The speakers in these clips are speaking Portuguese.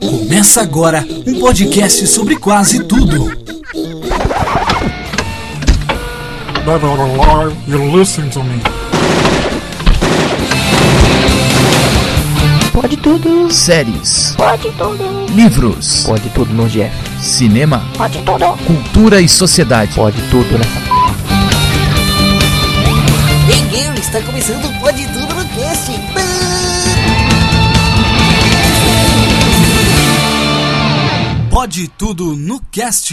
Começa agora um podcast sobre quase tudo. You're listening to me. Pode tudo, séries, pode tudo, livros, pode tudo no Jeff. cinema, Pode tudo, cultura e sociedade. pode tudo nessa. Miguel, está começando o Pode Tudo Pode tudo no cast.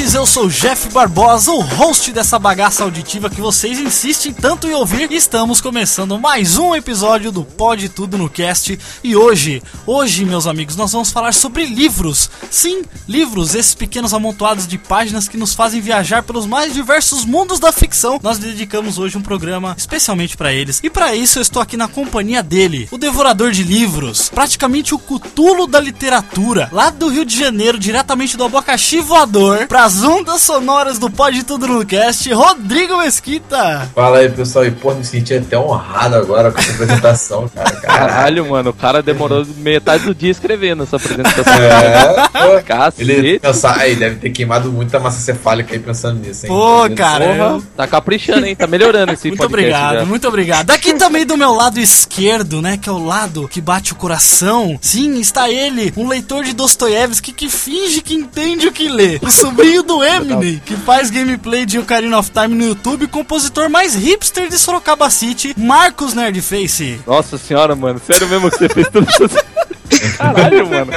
Eu sou Jeff Barbosa, o host dessa bagaça auditiva que vocês insistem tanto em ouvir. Estamos começando mais um episódio do Pode Tudo no Cast. E hoje, hoje, meus amigos, nós vamos falar sobre livros. Sim, livros, esses pequenos amontoados de páginas que nos fazem viajar pelos mais diversos mundos da ficção. Nós dedicamos hoje um programa especialmente para eles. E para isso eu estou aqui na companhia dele, o devorador de livros, praticamente o cutulo da literatura, lá do Rio de Janeiro, diretamente do abacaxi voador, pras ondas sonoras do Pode Tudo no Cast, Rodrigo Mesquita. Fala aí, pessoal. E, pô, me senti até honrado agora com essa apresentação, cara. Caralho. Mano, o cara demorou metade do dia escrevendo essa apresentação. É. Cacete. Ele, pensar, aí, deve ter queimado muita massa cefálica aí pensando nisso, hein? Pô, cara, eu- Tá caprichando, hein? Tá melhorando esse Muito podcast obrigado, já. muito obrigado. Aqui também do meu lado esquerdo, né, que é o lado que bate o coração. Sim, está ele, um leitor de Dostoiévski que finge que entende o que lê. O sobrinho do Eminem, que faz gameplay de Ocarina of Time no YouTube, compositor mais hipster de Sorocaba City, Marcos Nerdface. Nossa senhora, mano. Sério mesmo que você fez tudo isso? Caralho, mano.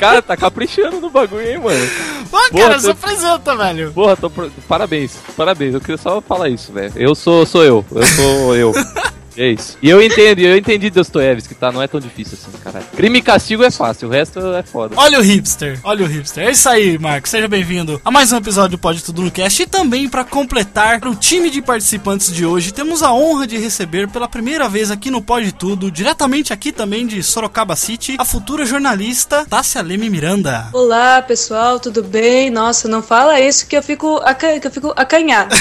Cara, tá caprichando no bagulho, hein, mano. Ô, Boa, cara, se tu- apresenta, velho. Porra, tô pro- parabéns, parabéns. Eu queria só falar isso, velho. Eu sou, sou eu, eu sou eu. É isso. E eu entendo, eu entendi Dostoiévski, tá? Não é tão difícil assim, caralho. Crime e castigo é fácil, o resto é foda. Olha o hipster, olha o hipster. É isso aí, Marcos. Seja bem-vindo a mais um episódio do Pode Tudo no Cast. E também para completar o time de participantes de hoje, temos a honra de receber pela primeira vez aqui no Pode Tudo, diretamente aqui também de Sorocaba City, a futura jornalista Tássia Leme Miranda. Olá, pessoal, tudo bem? Nossa, não fala isso que eu fico, aca... que eu fico acanhado.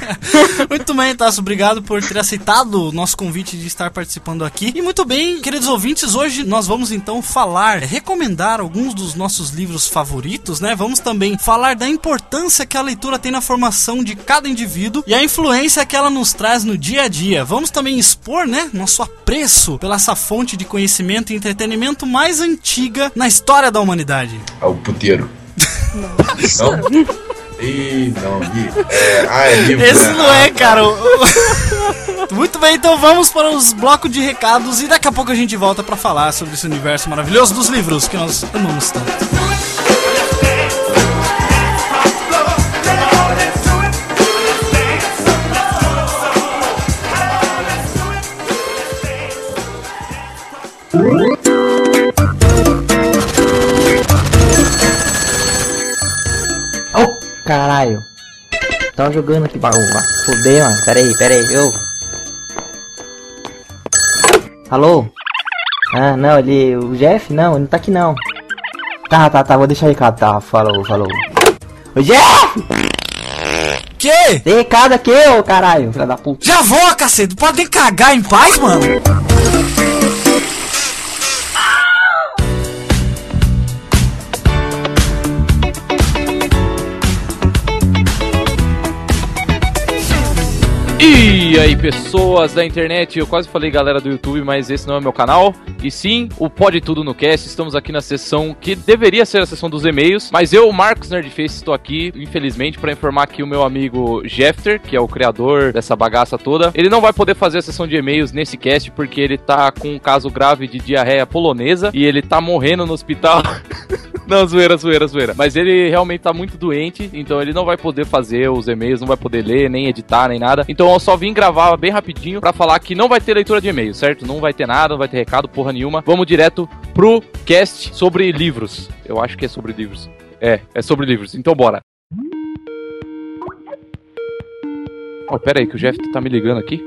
muito bem, Tasso, obrigado por ter aceitado o nosso convite de estar participando aqui. E muito bem, queridos ouvintes, hoje nós vamos então falar, recomendar alguns dos nossos livros favoritos, né? Vamos também falar da importância que a leitura tem na formação de cada indivíduo e a influência que ela nos traz no dia a dia. Vamos também expor, né, nosso apreço pela essa fonte de conhecimento e entretenimento mais antiga na história da humanidade. É o puteiro. Não? Ih, não. Ih, é, ah, é livro. Esse né? não é, Ah, cara. o- o- Muito bem, então vamos para os blocos de recados e daqui a pouco a gente volta para falar sobre esse universo maravilhoso dos livros que nós amamos tanto. Caralho. Tava jogando aqui bagulho. vai Fudeu, mano. Pera aí, pera aí. Eu. Alô? Ah, não, ele. O Jeff? Não, ele não tá aqui não. Tá, tá, tá. Vou deixar recado. Tá, falou, falou. Ô, Jeff! Que? Tem recado aqui, ô caralho. Filha da puta. Já vou, cacete. Podem cagar em paz, mano. E aí, pessoas da internet, eu quase falei galera do YouTube, mas esse não é meu canal. E sim, o Pode Tudo no Cast. Estamos aqui na sessão que deveria ser a sessão dos e-mails, mas eu, Marcos Nerdface, estou aqui, infelizmente, para informar que o meu amigo Jeffter, que é o criador dessa bagaça toda, ele não vai poder fazer a sessão de e-mails nesse cast porque ele tá com um caso grave de diarreia polonesa e ele tá morrendo no hospital. Não, zoeira, zoeira, zoeira. Mas ele realmente tá muito doente, então ele não vai poder fazer os e-mails, não vai poder ler, nem editar, nem nada. Então eu só vim gravar bem rapidinho pra falar que não vai ter leitura de e-mail, certo? Não vai ter nada, não vai ter recado, porra nenhuma. Vamos direto pro cast sobre livros. Eu acho que é sobre livros. É, é sobre livros. Então bora. Oh, pera aí, que o Jeff tá me ligando aqui.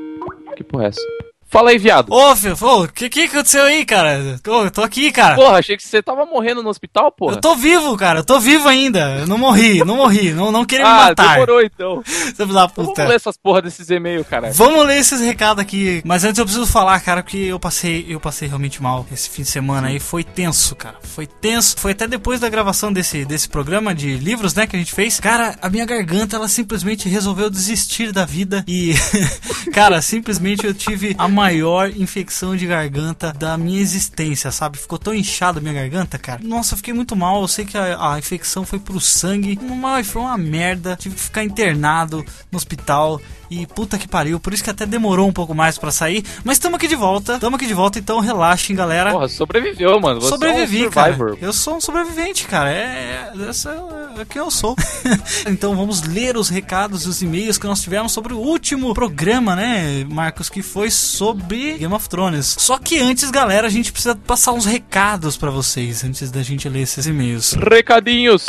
Que porra é essa? Fala aí, viado. Ô, filho, o que, que aconteceu aí, cara? Ô, eu tô aqui, cara. Porra, achei que você tava morrendo no hospital, porra. Eu tô vivo, cara. Eu tô vivo ainda. Eu não morri, não morri. Não, não queria me Ah, matar. demorou então. Você da Vamos puta. ler essas porra desses e-mails, cara. Vamos ler esses recados aqui. Mas antes eu preciso falar, cara, que eu passei, eu passei realmente mal esse fim de semana aí. Foi tenso, cara. Foi tenso. Foi até depois da gravação desse, desse programa de livros, né, que a gente fez. Cara, a minha garganta, ela simplesmente resolveu desistir da vida. E, cara, simplesmente eu tive a maior infecção de garganta da minha existência, sabe? Ficou tão inchada a minha garganta, cara. Nossa, eu fiquei muito mal. Eu sei que a, a infecção foi pro sangue. Mas foi uma merda. Tive que ficar internado no hospital. E puta que pariu, por isso que até demorou um pouco mais pra sair. Mas tamo aqui de volta, tamo aqui de volta, então relaxem, galera. Porra, sobreviveu, mano. Você Sobrevivi, é um cara. Eu sou um sobrevivente, cara. É, é, é, é quem eu sou. então vamos ler os recados e os e-mails que nós tivemos sobre o último programa, né, Marcos, que foi sobre Game of Thrones. Só que antes, galera, a gente precisa passar uns recados pra vocês antes da gente ler esses e-mails. Recadinhos.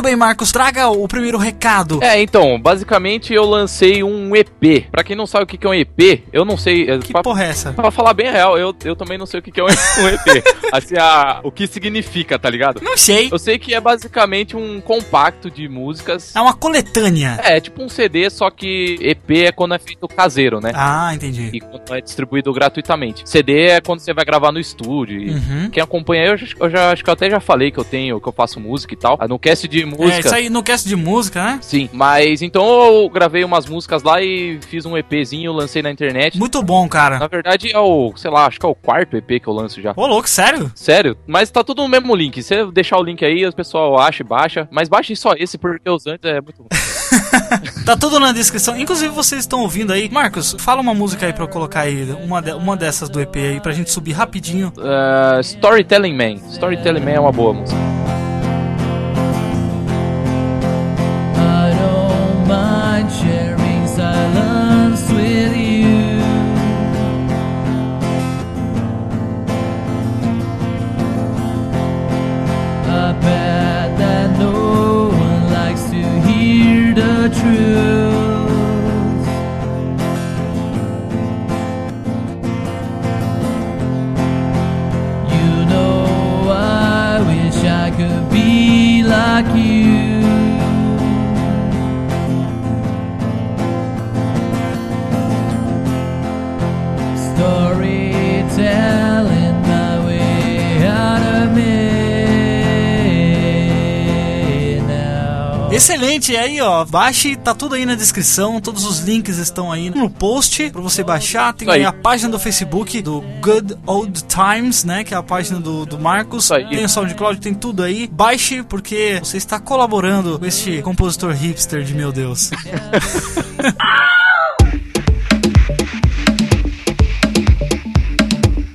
Muito bem, Marcos, traga o primeiro recado. É, então, basicamente eu lancei um EP. Pra quem não sabe o que é um EP, eu não sei. é, Que pra, porra é essa? pra falar bem real, eu, eu também não sei o que é um EP. assim, a, o que significa, tá ligado? Não sei. Eu sei que é basicamente um compacto de músicas. É uma coletânea. É, tipo um CD, só que EP é quando é feito caseiro, né? Ah, entendi. E quando é distribuído gratuitamente. CD é quando você vai gravar no estúdio. Uhum. Quem acompanha eu, eu já acho que eu até já falei que eu tenho, que eu faço música e tal. Ah, No cast de É, música. isso aí no cast de música, né? Sim, mas então eu gravei umas músicas lá e fiz um EPzinho, lancei na internet. Muito bom, cara. Na verdade é o, sei lá, acho que é o quarto EP que eu lanço já. Ô, louco, sério? Sério, mas tá tudo no mesmo link. Se você deixar o link aí, o pessoal acha e baixa. Mas baixe só esse, porque os antes é muito ruim. Tá tudo na descrição. Inclusive, vocês estão ouvindo aí. Marcos, fala uma música aí pra eu colocar aí. Uma, de- uma dessas do EP aí, pra gente subir rapidinho. Ah, Storytelling Man. Storytelling Man é uma boa música. Excelente, e aí ó, baixe, tá tudo aí na descrição, todos os links estão aí no post pra você baixar. Tem aí. a página do Facebook do Good Old Times, né, que é a página do, do Marcos. Aí. Tem o SoundCloud, tem tudo aí. Baixe porque você está colaborando com este compositor hipster de meu Deus.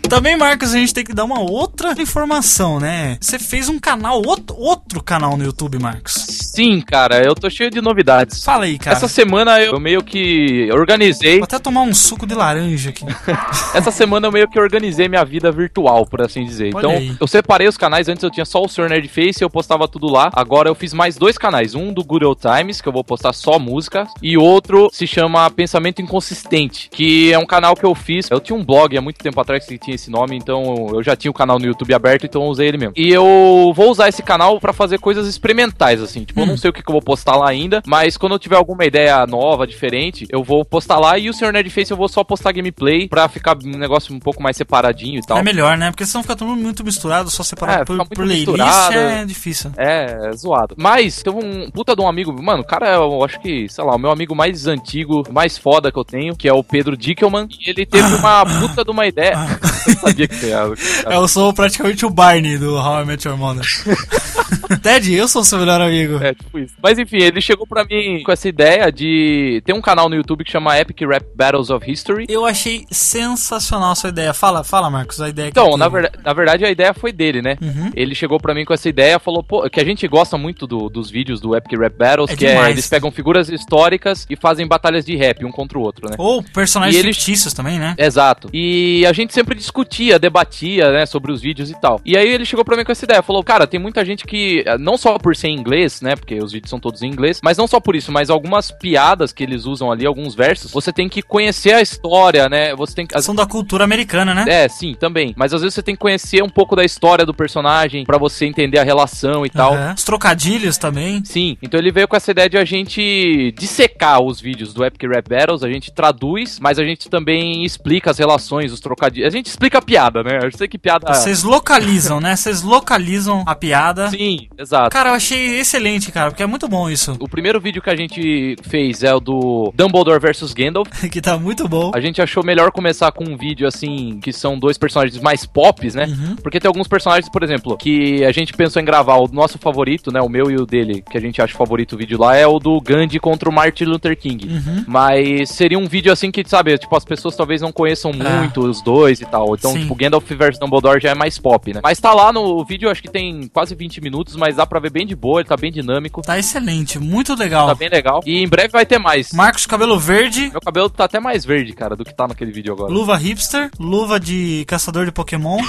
Também, Marcos, a gente tem que dar uma outra informação, né? Você fez um canal, outro, outro canal no YouTube, Marcos. Sim, cara, eu tô cheio de novidades. Fala aí, cara. Essa semana eu meio que organizei. Vou até tomar um suco de laranja aqui. Essa semana eu meio que organizei minha vida virtual, por assim dizer. Olha então, aí. eu separei os canais. Antes eu tinha só o Sr. Nerdface e eu postava tudo lá. Agora eu fiz mais dois canais. Um do Good Old Times, que eu vou postar só música. E outro se chama Pensamento Inconsistente, que é um canal que eu fiz. Eu tinha um blog há muito tempo atrás que tinha esse nome, então eu já tinha o canal no YouTube aberto, então eu usei ele mesmo. E eu vou usar esse canal pra fazer coisas experimentais, assim. Tipo, eu não sei o que, que eu vou postar lá ainda, mas quando eu tiver alguma ideia nova, diferente, eu vou postar lá. E o Sr. Nerdface eu vou só postar gameplay pra ficar um negócio um pouco mais separadinho e tal. É melhor, né? Porque senão fica tudo muito misturado, só separado É, por, muito por playlist misturado. é difícil. É, zoado. Mas teve um puta de um amigo, mano, o cara, eu acho que, sei lá, o meu amigo mais antigo, mais foda que eu tenho, que é o Pedro Dickelman, e ele teve uma puta de uma ideia. eu sabia que você ia. Eu sou praticamente o Barney do How I Met Your Mother. Ted, eu sou seu melhor amigo. É, tipo isso. Mas enfim, ele chegou pra mim com essa ideia de ter um canal no YouTube que chama Epic Rap Battles of History. Eu achei sensacional a sua ideia. Fala, fala, Marcos, a ideia que Então, na, verda- na verdade, a ideia foi dele, né? Uhum. Ele chegou pra mim com essa ideia, falou, pô, que a gente gosta muito do- dos vídeos do Epic Rap Battles, É que demais. é eles pegam figuras históricas e fazem batalhas de rap um contra o outro, né? Ou personagens E fictícios também, né? Exato. E a gente sempre dis- discutia, debatia, né, sobre os vídeos e tal. E aí ele chegou pra mim com essa ideia, falou, cara, tem muita gente que, eh, não só por ser em inglês, né, porque os vídeos são todos em inglês, mas não só por isso, mas algumas piadas que eles usam ali, alguns versos, você tem que conhecer a história, né, você tem que... São da cultura americana, né? É, sim, também. Mas às vezes você tem que conhecer um pouco da história do personagem pra você entender a relação e tal. Aham. Os trocadilhos também. Sim, então ele veio com essa ideia de a gente dissecar os vídeos do Epic Rap Battles, a gente traduz, mas a gente também explica as relações, os trocadilhos. A gente explica a piada, né? Eu sei que piada. Vocês localizam, né? Vocês localizam a piada. Sim, exato. Cara, eu achei excelente, cara, porque é muito bom isso. O primeiro vídeo que a gente fez é o do Dumbledore versus Gandalf. que tá muito bom. A gente achou melhor começar com um vídeo assim, que são dois personagens mais pops, né? Uhum. Porque tem alguns personagens, por exemplo, que a gente pensou em gravar. O nosso favorito, né? O meu e o dele, que a gente acha favorito o vídeo lá, é o do Gandhi contra o Martin Luther King. Uhum. Mas seria um vídeo assim que, sabe, tipo, as pessoas talvez não conheçam Ah. muito os dois e tal. Então, Sim. tipo, Gandalf versus Dumbledore já é mais pop, né? Mas tá lá no vídeo, acho que tem quase 20 minutos, mas dá pra ver bem de boa, ele tá bem dinâmico. Tá excelente, muito legal. Tá bem legal. E em breve vai ter mais. Marcos cabelo verde, Meu cabelo tá até mais verde, cara, do que tá naquele vídeo agora. luva hipster, luva de caçador de Pokémon.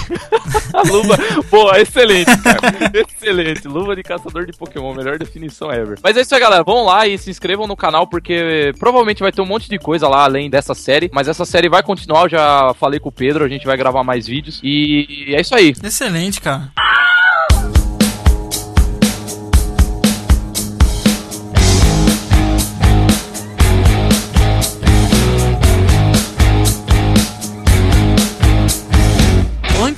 A luva. Boa, excelente, cara. excelente. Luva de caçador de Pokémon, melhor definição ever. Mas é isso aí, galera. Vão lá e se inscrevam no canal, porque provavelmente vai ter um monte de coisa lá além dessa série. Mas essa série vai continuar. Eu já falei com o Pedro, a gente vai gravar mais vídeos. E é isso aí. Excelente, cara.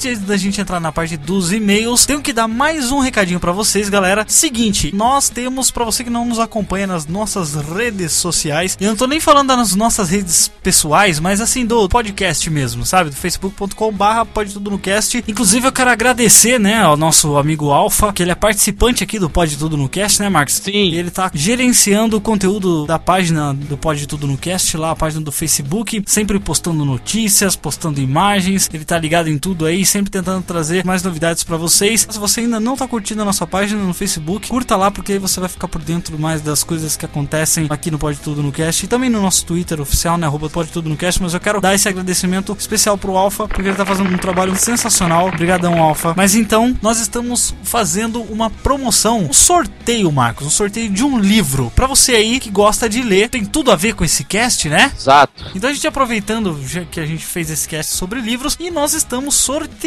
Antes da gente entrar na parte dos e-mails, tenho que dar mais um recadinho pra vocês, galera. Seguinte, nós temos pra você que não nos acompanha nas nossas redes sociais. E eu não tô nem falando das nossas redes pessoais, mas assim do podcast mesmo, sabe? Do facebook.com/barra pode tudo no cast. Inclusive eu quero agradecer, né, ao nosso amigo Alfa, que ele é participante aqui do Pode Tudo no Cast, né, Marcos? Sim. E ele tá gerenciando o conteúdo da página do Pode Tudo no Cast, lá a página do Facebook, sempre postando notícias, postando imagens. Ele tá ligado em tudo aí, sempre tentando trazer mais novidades pra vocês. Se você ainda não tá curtindo a nossa página no Facebook, curta lá porque aí você vai ficar por dentro mais das coisas que acontecem aqui no Pode Tudo no Cast e também no nosso Twitter oficial, né, arroba Pode Tudo no Cast, mas eu quero dar esse agradecimento especial pro Alfa, porque ele tá fazendo um trabalho sensacional. Obrigadão, Alfa. Mas então, nós estamos fazendo uma promoção, um sorteio, Marcos, um sorteio de um livro pra você aí que gosta de ler. Tem tudo a ver com esse cast, né? Exato. Então a gente aproveitando que a gente fez esse cast sobre livros e nós estamos sorteando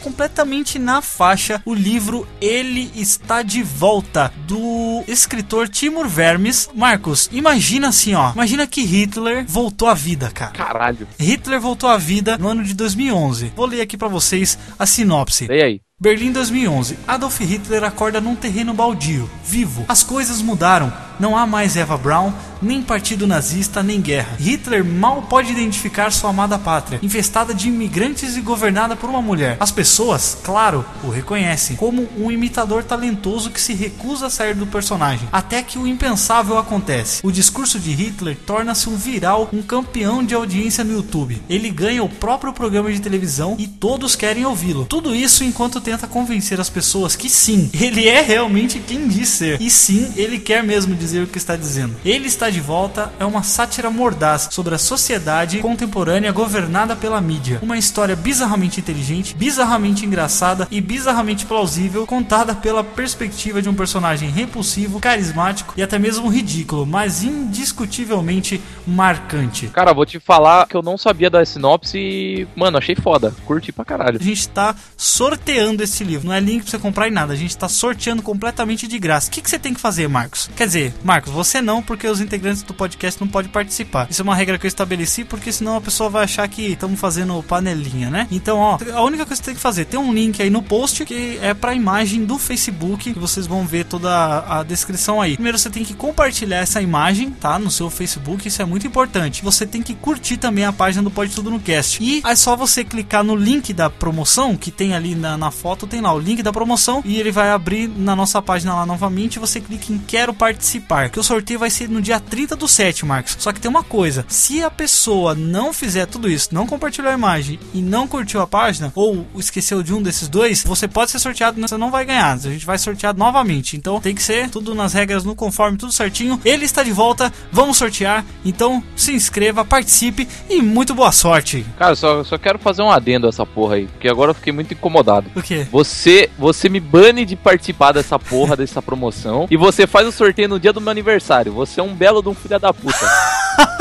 completamente na faixa o livro Ele está de volta do escritor Timur Vermes. Marcos, imagina assim, ó, imagina que Hitler voltou à vida, cara. Caralho. Hitler voltou à vida no ano de 2011. Vou ler aqui pra vocês a sinopse. E aí? Berlim 2011. Adolf Hitler acorda num terreno baldio, vivo. As coisas mudaram. Não há mais Eva Braun, nem partido nazista, nem guerra. Hitler mal pode identificar sua amada pátria, infestada de imigrantes e governada por uma mulher. As pessoas, claro, o reconhecem como um imitador talentoso que se recusa a sair do personagem. Até que o impensável acontece. O discurso de Hitler torna-se um viral, um campeão de audiência no YouTube. Ele ganha o próprio programa de televisão e todos querem ouvi-lo. Tudo isso enquanto tenta convencer as pessoas que sim, ele é realmente quem diz ser. E sim, ele quer mesmo dizer o que está dizendo. Ele está de volta é uma sátira mordaz sobre a sociedade contemporânea governada pela mídia. Uma história bizarramente inteligente, bizarramente engraçada e bizarramente plausível, contada pela perspectiva de um personagem repulsivo, carismático e até mesmo ridículo, mas indiscutivelmente marcante. Cara, vou te falar que eu não sabia da sinopse e, mano, achei foda. Curti pra caralho. A gente está sorteando esse livro. Não é link pra você comprar em nada. A gente está sorteando completamente de graça. O que, que você tem que fazer, Marcos? Quer dizer, Marcos, você não, porque os integrantes do podcast não podem participar. Isso é uma regra que eu estabeleci, porque senão a pessoa vai achar que estamos fazendo panelinha, né? Então, ó, a única coisa que você tem que fazer, tem um link aí no post que é pra imagem do Facebook, que vocês vão ver toda a, a descrição aí. Primeiro você tem que compartilhar essa imagem, tá? No seu Facebook, isso é muito importante. Você tem que curtir também a página do Pode Tudo no Cast. E é só você clicar no link da promoção que tem ali na, na foto foto, tem lá o link da promoção e ele vai abrir na nossa página lá novamente. Você clica em quero participar, que o sorteio vai ser no dia 30 do 7, Marcos. Só que tem uma coisa: se a pessoa não fizer tudo isso, não compartilhou a imagem e não curtiu a página, ou esqueceu de um desses dois, você pode ser sorteado, mas você não vai ganhar. A gente vai sortear novamente. Então tem que ser tudo nas regras, no conforme, tudo certinho. Ele está de volta, vamos sortear. Então se inscreva, participe e muito boa sorte. Cara, só, só quero fazer um adendo a essa porra aí, porque agora eu fiquei muito incomodado. O quê? Você, você me bane de participar dessa porra dessa promoção e você faz o sorteio no dia do meu aniversário. Você é um belo de um filho da puta.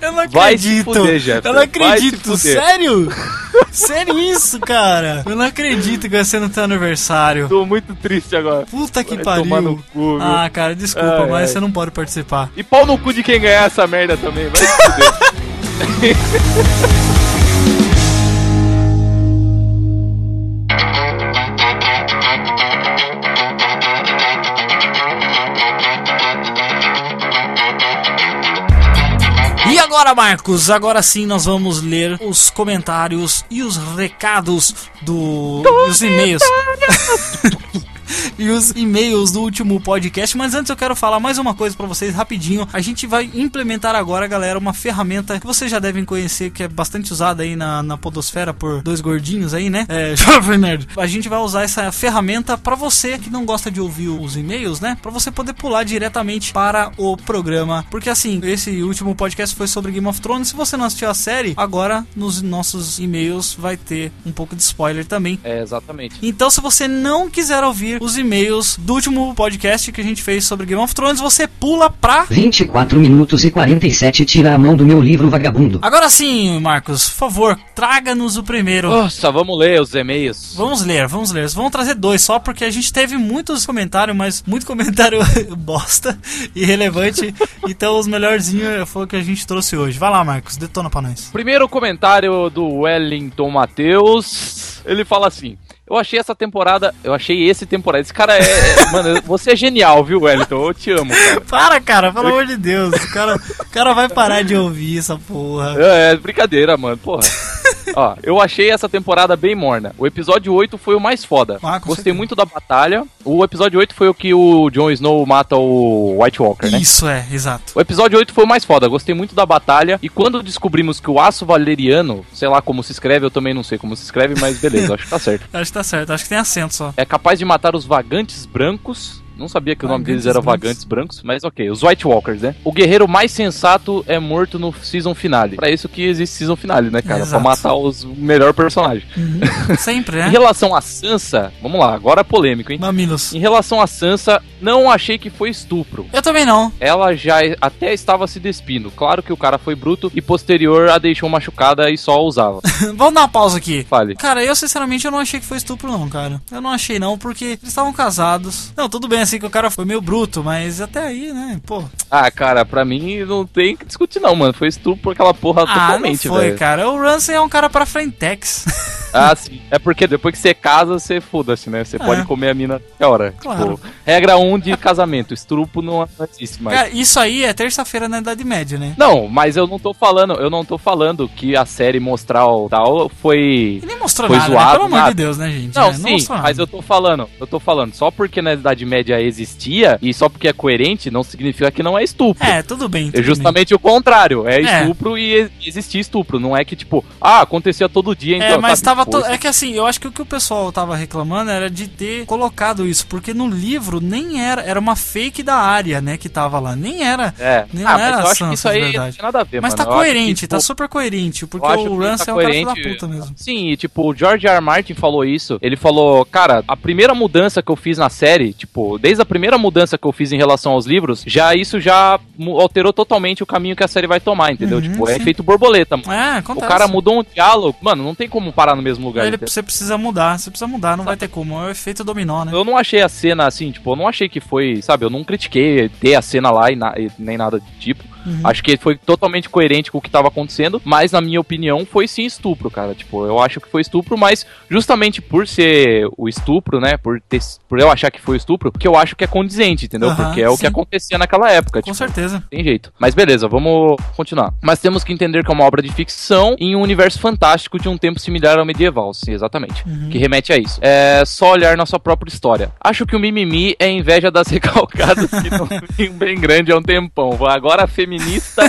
Eu não Vai acredito. fuder. Eu não acredito. Sério? Sério isso, cara? Eu não acredito que vai ser no teu aniversário. Tô muito triste agora. Puta que Vai pariu. cu? Ah, cara, desculpa, Ai, mas ai. você não pode participar. E pau no cu de quem ganhar essa merda também, vai se fuder. Agora, Marcos? Agora sim nós vamos ler os comentários e os recados do. e os e-mails. E os e-mails do último podcast, mas antes eu quero falar mais uma coisa pra vocês rapidinho. A gente vai implementar agora, galera, uma ferramenta que vocês já devem conhecer, que é bastante usada aí na, na podosfera por dois gordinhos aí, né? É, Jovem Nerd. A gente vai usar essa ferramenta pra você que não gosta de ouvir os e-mails, né? Pra você poder pular diretamente para o programa. Porque assim, esse último podcast foi sobre Game of Thrones. Se você não assistiu a série, agora nos nossos e-mails vai ter um pouco de spoiler também. É, exatamente. Então, se você não quiser ouvir os e-mails do último podcast que a gente fez sobre Game of Thrones, você pula pra. 24 minutos e 47 tira a mão do meu livro vagabundo. Agora sim, Marcos, por favor, traga-nos o primeiro. Nossa, vamos ler os e-mails. Vamos ler, vamos ler. Vamos trazer dois só, porque a gente teve muitos comentários, mas muito comentário bosta e relevante. então, os melhorzinhos foi o que a gente trouxe hoje. Vai lá, Marcos, detona pra nós. Primeiro comentário do Wellington Matheus. Ele fala assim: Eu achei essa temporada. Eu achei esse temporada. Esse cara é. é- mano, você é genial, viu, Wellington? Eu te amo, cara. Para, cara, pelo amor de Deus. O cara, o cara vai parar de ouvir essa porra. É, é brincadeira, mano, porra. Ó, eu achei essa temporada bem morna. O episódio 8 foi o mais foda. Ah, Gostei certeza. muito da batalha. O episódio 8 foi o que o Jon Snow mata o White Walker, né? Isso é, exato. O episódio 8 foi o mais foda, gostei muito da batalha. E quando descobrimos que o aço valeriano, sei lá como se escreve, eu também não sei como se escreve, mas beleza, acho que tá certo. Acho que tá certo, acho que tem acento só. É capaz de matar os vagantes brancos. Não sabia que o nome deles era vagantes brancos, mas ok, os White Walkers, né? O guerreiro mais sensato é morto no season finale. Pra isso que existe season finale, né, cara? Exato. Pra matar os melhor personagem. Sempre, Em né? relação a Sansa, vamos lá, agora é polêmico, hein? Mamilos. Em relação a Sansa, não achei que foi estupro. Eu também não. Ela já até estava se despindo. Claro que o cara foi bruto e posterior a deixou machucada e só usava. Vamos dar uma pausa aqui. Fale. Cara, eu sinceramente eu não achei que foi estupro não, cara. Eu não achei não, porque eles estavam casados. Não, tudo bem assim que o cara foi meio bruto, mas até aí, né, pô. Ah, cara, pra mim não tem que discutir não, mano. Foi estupro aquela porra Ah, não totalmente, foi, velho. cara. O Ramsey é um cara pra frentex. Ah, sim. É porque depois que você casa, você foda-se, né? Você É. pode comer a mina que hora. Claro. Tipo, regra 1 um de casamento, estrupo não existe mais. cara, isso aí é terça-feira na Idade Média, né? Não, mas eu não tô falando, eu não tô falando que a série mostrar o tal foi E nem mostrou Foi nada, né? zoado, Pelo amor de Deus, né, gente? Não, É, sim, mostrou mas eu tô falando, eu tô falando, só porque na Idade Média existia e só porque é coerente, não significa que não é estupro. É, tudo bem. É tudo justamente o contrário, é, É. estupro e ex- existia estupro, não é que tipo, ah, acontecia todo dia, bem. então, É, mas sabe? tava. to-. É que assim, eu acho que o que o pessoal tava reclamando era de ter colocado isso, porque no livro nem era. Era uma fake da área, né, que tava lá. Nem era. É, Nem ah, era mas eu acho Sansa, que isso aí não verdade. tem nada a ver, Mas mano. tá acho que, coerente, tipo, tá super coerente, porque o que Rance tá é um cara coerente. da puta mesmo. Sim, e tipo, o George R. R. Martin falou isso. Ele falou, cara, a primeira mudança que eu fiz na série, tipo, desde a primeira mudança que eu fiz em relação aos livros, já isso já alterou totalmente o caminho que a série vai tomar, entendeu? Uhum, tipo, é sim. efeito borboleta. mano. É, O acontece. cara mudou um diálogo, mano, não tem como parar no mesmo lugar. Ele, você precisa mudar, você precisa mudar, não vai ter como. É o efeito dominó, né? Eu não achei a cena assim, tipo, eu não achei que foi, sabe, eu não critiquei ter a cena lá e, na- e nem nada do tipo. Acho que foi totalmente coerente com o que tava acontecendo, mas na minha opinião foi sim estupro, cara. Tipo, eu acho que foi estupro, mas justamente por ser o estupro, né? Por, ter, por eu achar que foi estupro, que eu acho que é condizente, entendeu? Aham, Porque é o sim. que acontecia naquela época. Com tipo, certeza. tem jeito. Mas beleza, vamos continuar. Mas temos que entender que é uma obra de ficção em um universo fantástico de um tempo similar ao medieval, sim, exatamente. Que remete a isso. É só olhar nossa própria história. Acho que o mimimi é inveja das recalcadas que não bem grande há um tempão. Agora a feminista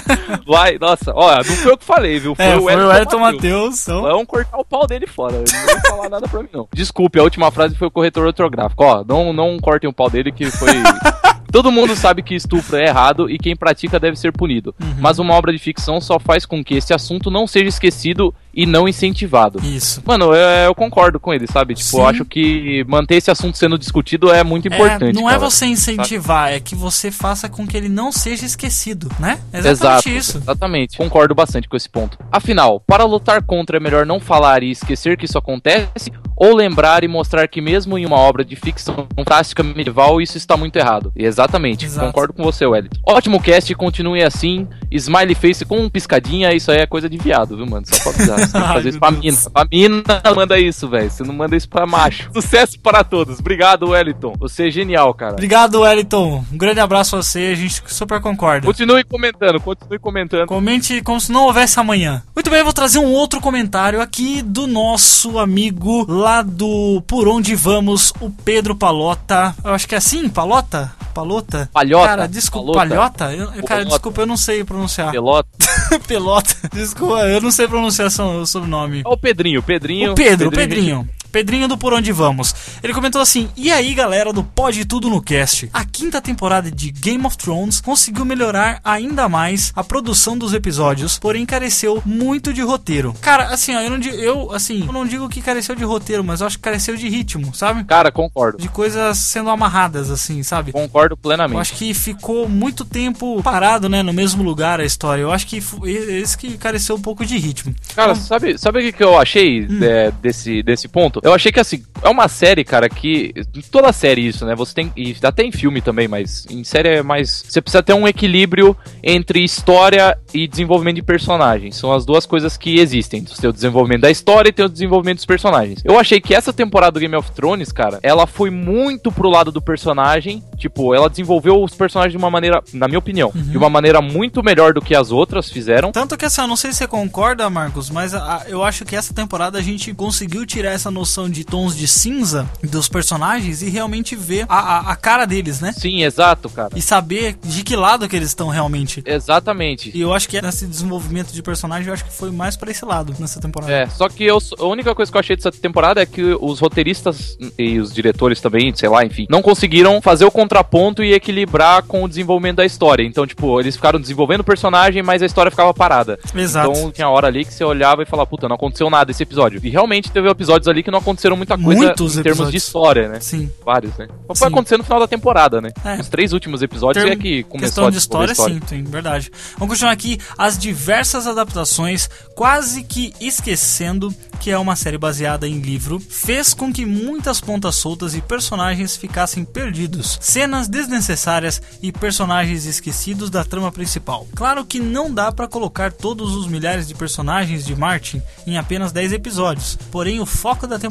vai. Nossa, ó, não foi eu que falei, viu? É, foi o Elton Matheus. Matheus. Então, Vão cortar o pau dele fora. Ele Não vai falar nada pra mim, não. Desculpe, a última frase foi o corretor ortográfico. Ó, não, não cortem o pau dele que foi. Todo mundo sabe que estupro é errado e quem pratica deve ser punido. Mas uma obra de ficção só faz com que esse assunto não seja esquecido e não incentivado. isso. Mano, eu, eu concordo com ele, sabe? Tipo, Sim. eu acho que manter esse assunto sendo discutido é muito importante. É, não é cara. você incentivar, é que você faça com que ele não seja esquecido, né? É Exatamente Exato, isso. exatamente. Concordo bastante com esse ponto. Afinal, para lutar contra é melhor não falar e esquecer que isso acontece, ou lembrar e mostrar que mesmo em uma obra de ficção fantástica medieval isso está muito errado. Exatamente, Exato. concordo com você, Wellington. Ótimo cast, continue assim. Smiley face com um piscadinha, isso aí é coisa de viado, viu, mano? Só pra avisar. Você tem que fazer isso pra mina. Pra mina, manda isso, velho. Você não manda isso pra macho. Sucesso para todos. Obrigado, Wellington. Você é genial, cara. Obrigado, Wellington. Um grande abraço a você, a gente super concorda. Continue comentando, continue comentando. Comente como se não houvesse amanhã. Muito bem, eu vou trazer um outro comentário aqui do nosso amigo lá do Por Onde Vamos, o Pedro Palota. Eu acho que é assim, Palota? Palota? Palhota, Cara, desculpa, Palota. Palhota? Eu- cara, Palota. desculpa, eu não sei pronunciar. Pelota. Pelota. Desculpa, eu não sei pronunciar o sobrenome. Ó o Pedrinho, Pedrinho. O Pedro, o Pedrinho. Pedrinho do Por Onde Vamos. Ele comentou assim: E aí, galera do Pode Tudo no Cast? A quinta temporada de Game of Thrones conseguiu melhorar ainda mais a produção dos episódios, porém careceu muito de roteiro. Cara, assim, ó, eu não digo, eu, assim, eu não digo que careceu de roteiro, mas eu acho que careceu de ritmo, sabe? Cara, concordo. De coisas sendo amarradas, assim, sabe? Concordo Eu plenamente. acho que ficou muito tempo parado, né, no mesmo lugar a história. Eu acho que esse que careceu um pouco de ritmo. Cara, sabe, sabe o que, que eu achei Hum. é, desse, desse ponto? Eu achei que assim, é uma série, cara, que. Toda série isso, né? Você tem. E até em filme também, mas em série é mais. Você precisa ter um equilíbrio entre história e desenvolvimento de personagens. São as duas coisas que existem. Você tem o desenvolvimento da história e tem o desenvolvimento dos personagens. Eu achei que essa temporada do Game of Thrones, cara, ela foi muito pro lado do personagem. Tipo, ela desenvolveu os personagens de uma maneira, na minha opinião, Uhum. de uma maneira muito melhor do que as outras fizeram. Tanto que assim, eu não sei se você concorda, Marcos, mas a- a- eu acho que essa temporada a gente conseguiu tirar essa noção de tons de cinza dos personagens e realmente ver a, a- a cara deles, né? Sim, exato, cara. E saber de que lado que eles estão realmente. Exatamente. E eu acho que nesse desenvolvimento de personagem, eu acho que foi mais pra esse lado nessa temporada. É, só que eu, a única coisa que eu achei dessa temporada é que os roteiristas e os diretores também, sei lá, enfim, não conseguiram fazer o contraponto e equilibrar com o desenvolvimento da história. Então, tipo, eles ficaram desenvolvendo o personagem, mas a história ficava parada. Exato. Então tinha hora ali que você olhava e falava, puta, não aconteceu nada esse episódio. E realmente teve episódios ali que não aconteceram muita coisa Muitos em termos episódios. de história, né? Sim. Vários, né? Só foi acontecer no final da temporada, né? É. Os três últimos episódios Termo- é que começou questão a de história, a sim, sim, verdade. Vamos continuar aqui. As diversas adaptações, quase que esquecendo que é uma série baseada em livro, fez com que muitas pontas soltas e personagens ficassem perdidos. Cenas desnecessárias e personagens esquecidos da trama principal. Claro que não dá pra colocar todos os milhares de personagens de Martin em apenas 10 episódios. Porém, o foco da temporada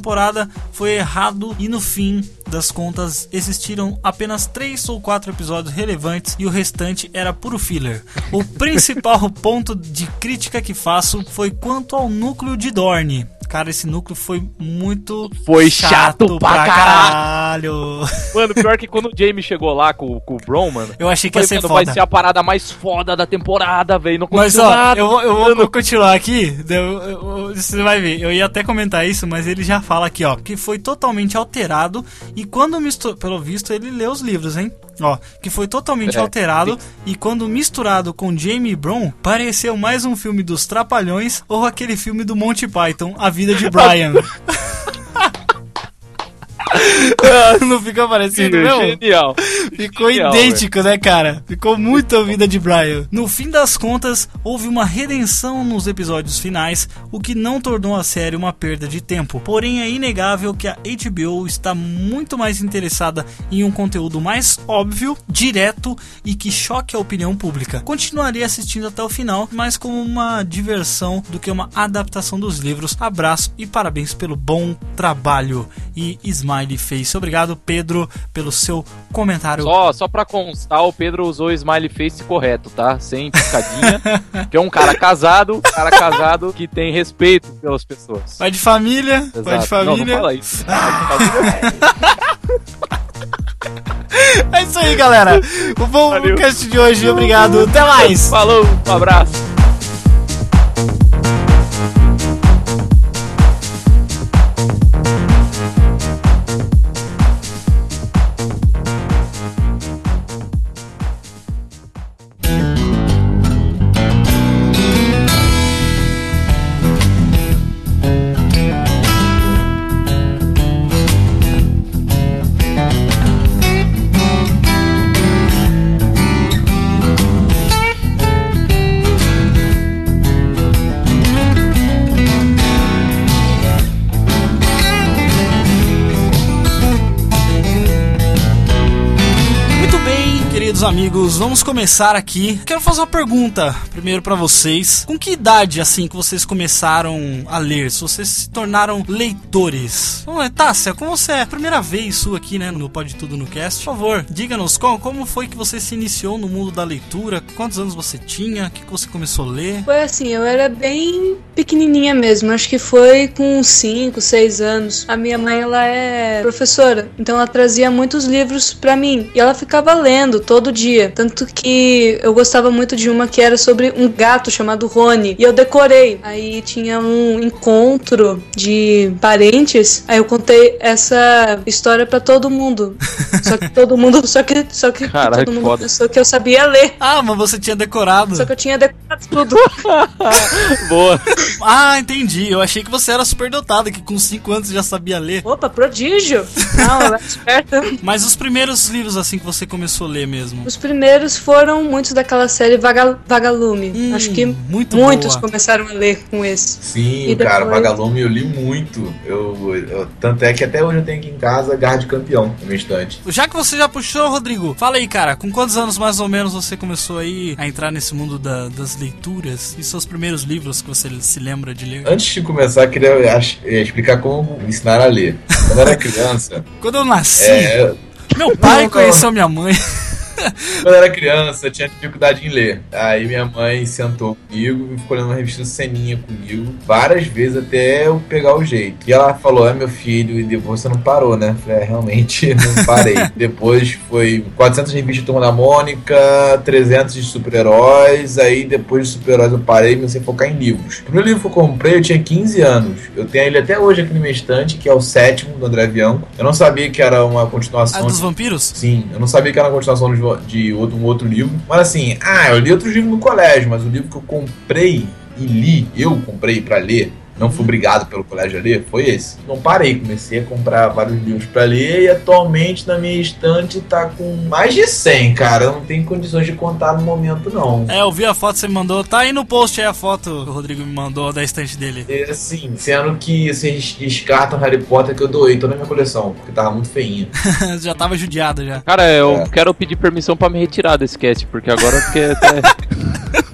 foi errado e no fim das contas existiram apenas 3 ou 4 episódios relevantes e o restante era puro filler. O principal ponto de crítica que faço foi quanto ao núcleo de Dorne. Cara, esse núcleo foi muito Foi chato pra caralho. Mano, pior que quando o Jamie chegou lá com, com o Bron, mano. Eu achei que ia Falei, ser foda. vai ser a parada mais foda da temporada, velho. Não Mas aconteceu ó, nada. eu, vou- eu vou- vou continuar aqui. eu- eu- você vai ver. Eu ia até comentar isso, mas ele já fala aqui, ó, que foi totalmente alterado e quando misturado, pelo visto ele lê os livros, hein? Ó, que foi totalmente É, alterado e quando misturado com Jamie Brown, pareceu mais um filme dos Trapalhões ou aquele filme do Monty Python, A Vida de Brian. Não ficou parecido, não? Genial. Ficou Genial, idêntico, né, cara? Ficou muito a vida de Brian. No fim das contas, houve uma redenção nos episódios finais, o que não tornou a série uma perda de tempo. Porém, é inegável que a HBO está muito mais interessada em um conteúdo mais óbvio, direto e que choque a opinião pública. Continuaria assistindo até o final, mas como uma diversão do que uma adaptação dos livros. Abraço e parabéns pelo bom trabalho. E Smiley Face. Obrigado, Pedro, pelo seu comentário. Só, só pra constar, o Pedro usou o smiley face correto, tá? Sem piscadinha. que é um cara casado, um cara casado que tem respeito pelas pessoas. Pai de família, pai de Exato. família. Não, não fala isso. É isso aí, galera. O bom Valeu. cast de hoje. Obrigado. Até mais. Falou, um abraço. Vamos começar aqui. Quero fazer uma pergunta primeiro pra vocês. Com que idade assim que vocês começaram a ler? Se vocês se tornaram leitores? Vamos Tássia, como você é primeira vez sua aqui, né, no Pode Tudo no Cast? Por favor, diga-nos como, como foi que você se iniciou no mundo da leitura? Quantos anos você tinha? O que, que você começou a ler? Foi assim, eu era bem pequenininha mesmo, acho que foi com 5, 6 anos. A minha mãe, ela é professora, então ela trazia muitos livros pra mim e ela ficava lendo todo dia. Tanto que eu gostava muito de uma que era sobre um gato chamado Rony e eu decorei. Aí tinha um encontro de parentes, aí eu contei essa história pra todo mundo. Só que todo mundo, só que só que Caralho, todo mundo foda. pensou que eu sabia ler. Ah, mas você tinha decorado. Só que eu tinha decorado tudo. Boa. Ah, entendi. Eu achei que você era super dotado, que com 5 anos já sabia ler. Opa, prodígio! Não, ela é esperta. Mas os primeiros livros assim que você começou a ler mesmo? Os primeiros foram muitos daquela série Vaga, Vagalume. Hum, Acho que muito muitos boa. começaram a ler com esse. Sim, E cara, depois? Vagalume eu li muito. Eu, eu- tanto é que até hoje eu tenho aqui em casa Garde Campeão, no meu estante. Já que você já puxou, Rodrigo, fala aí, cara, com quantos anos mais ou menos você começou aí a entrar nesse mundo da- das leituras? E seus primeiros livros que você se lembra de ler? Antes de começar, eu queria eh, explicar como me ensinar a ler. Quando eu era criança, Quando eu nasci, é, meu pai Não, conheceu minha mãe. Quando eu era criança, eu tinha dificuldade em ler. Aí minha mãe sentou comigo e ficou lendo uma revista Seninha comigo várias vezes até eu pegar o jeito. E ela falou: É meu filho, e depois você não parou, né? Eu falei: é, realmente não parei. depois foi 400 revistas de Turma da Mônica, 300 de super-heróis. Aí depois de super-heróis eu parei e comecei a focar em livros. O primeiro livro que eu comprei eu tinha 15 anos. Eu tenho ele até hoje aqui no meu estante, que é o sétimo do André Bianco. Eu não sabia que era uma continuação. dos vampiros? Sim, eu não sabia que era uma continuação de, de um outro livro. Mas assim, ah, eu li outros livros no colégio, mas o livro que eu comprei e li, eu comprei pra ler, não fui obrigado pelo colégio a ler, foi esse. Não parei, comecei a comprar vários livros pra ler e atualmente na minha estante tá com mais de 100, cara. Eu não tenho condições de contar no momento, não. É, eu vi a foto que você me mandou. Tá aí no post aí a foto que o Rodrigo me mandou da estante dele. E, assim, sendo que vocês descartam Harry Potter que eu doei toda a minha coleção, porque tava muito feinha. já tava judiado já. Cara, eu É. quero pedir permissão pra me retirar desse cast, porque agora eu fiquei até.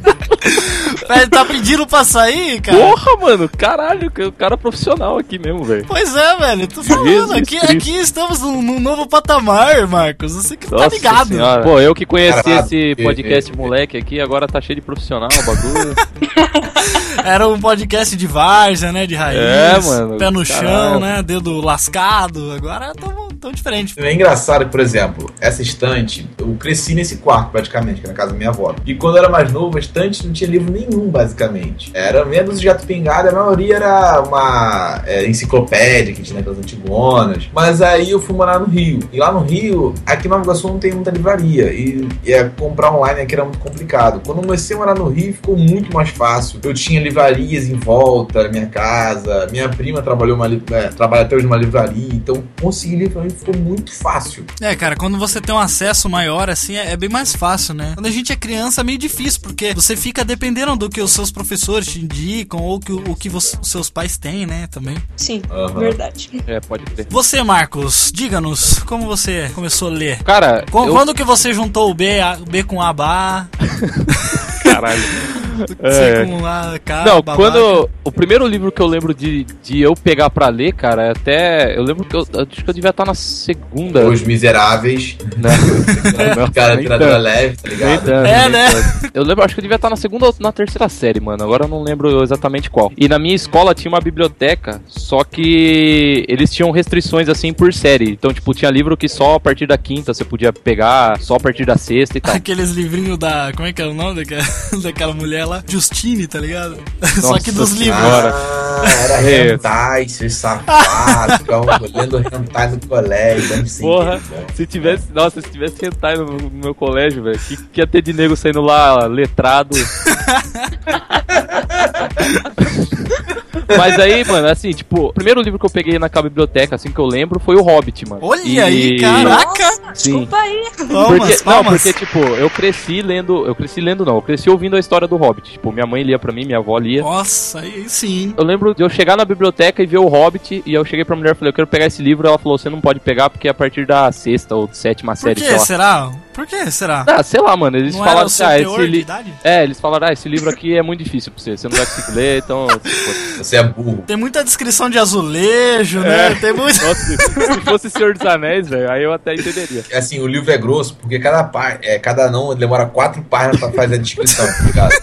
Ele tá pedindo pra sair, cara? Porra, mano, caralho, que o cara é profissional aqui mesmo, velho. Pois é, velho. Tô falando, Jesus aqui, Cristo. aqui estamos num, num novo patamar, Marcos. Você que tá Nossa ligado. senhora. Pô, eu que conheci Caralho. esse podcast moleque aqui, agora tá cheio de profissional o bagulho. Era um podcast de várzea, né? De raiz. É, mano, Pé no caralho. chão, né? Dedo lascado. Agora tão, tão diferente. É engraçado por exemplo, essa estante, eu cresci nesse quarto praticamente, que é na casa da minha avó. E quando eu era mais novo, a estante não tinha livro nenhum, basicamente. Era menos de gato pingado, a maioria era uma é, enciclopédia que tinha naquelas antigonas. Mas aí eu fui morar no Rio. E lá no Rio, aqui em Nova Iguaçu não tem muita livraria. E, e é, comprar online aqui era muito complicado. Quando eu comecei a morar no Rio, ficou muito mais fácil. Eu tinha livrarias em volta da minha casa. Minha prima trabalhou uma, é, trabalha até hoje numa livraria. Então consegui livro ficou muito fácil. É, cara, quando você tem um acesso maior, assim, é, é bem mais fácil, né? Quando a gente é criança é meio difícil, porque você fica dependendo do que os seus professores te indicam ou que, o o que você- os seus pais têm, né, também. Sim, Aham. verdade. É, pode crer. Você, Marcos, diga-nos como você começou a ler. Cara, Qu- eu- Quando que você juntou o B, a- o B com A, ba, Caralho. É. com A, K, Não, babaca? quando. O primeiro livro que eu lembro de, de eu pegar pra ler, cara, é até. Eu lembro que eu acho que eu devia estar na segunda. Os Miseráveis, Né? Não, cara, tiradora tanto. leve, tá ligado? tanto, É, né? Eu lembro, acho que eu devia estar na segunda ou na terceira série, mano. Agora eu não lembro exatamente qual. E na minha escola tinha uma biblioteca, só que eles tinham restrições assim por série. Então, tipo, tinha livro que só a partir da quinta você podia pegar, só a partir da sexta e tal. Aqueles livrinhos da. Como é que é o nome daquela, daquela mulher lá? Justine, tá ligado? Só que dos Nossa livros. Ah, era hentai, seus safados, ficavam lendo hentai no colégio, dando sim. Porra, se tivesse. Nossa, se tivesse hentai no, no meu colégio, velho, que, que ia ter de nego saindo lá letrado. Mas aí, mano, assim, tipo, o primeiro livro que eu peguei naquela biblioteca, assim que eu lembro, foi o Hobbit, mano. Olha E- aí, caraca! Sim. Desculpa aí. Palmas, Porque, não, palmas. porque, tipo, eu cresci lendo. Eu cresci lendo, não. Eu cresci ouvindo a história do Hobbit. Tipo, minha mãe lia pra mim, minha avó lia. Nossa, aí sim. Eu lembro de eu chegar na biblioteca e ver o Hobbit, e eu cheguei pra mulher e falei, eu quero pegar esse livro. Ela falou, você não pode pegar porque é a partir da sexta ou sétima Por série, que sei lá. será? Por que será? Ah, sei lá, mano. Eles Não era falaram assim, ah, esse li... É, eles falaram, ah, esse livro aqui é muito difícil pra você, você não vai conseguir ler, então. Você é burro. Tem muita descrição de azulejo, né? É. Tem muito. Nossa, se fosse Senhor dos Anéis, velho, aí eu até entenderia. Assim, o livro é grosso porque cada pá, é, cada não demora quatro páginas pra fazer a descrição, tá ligado?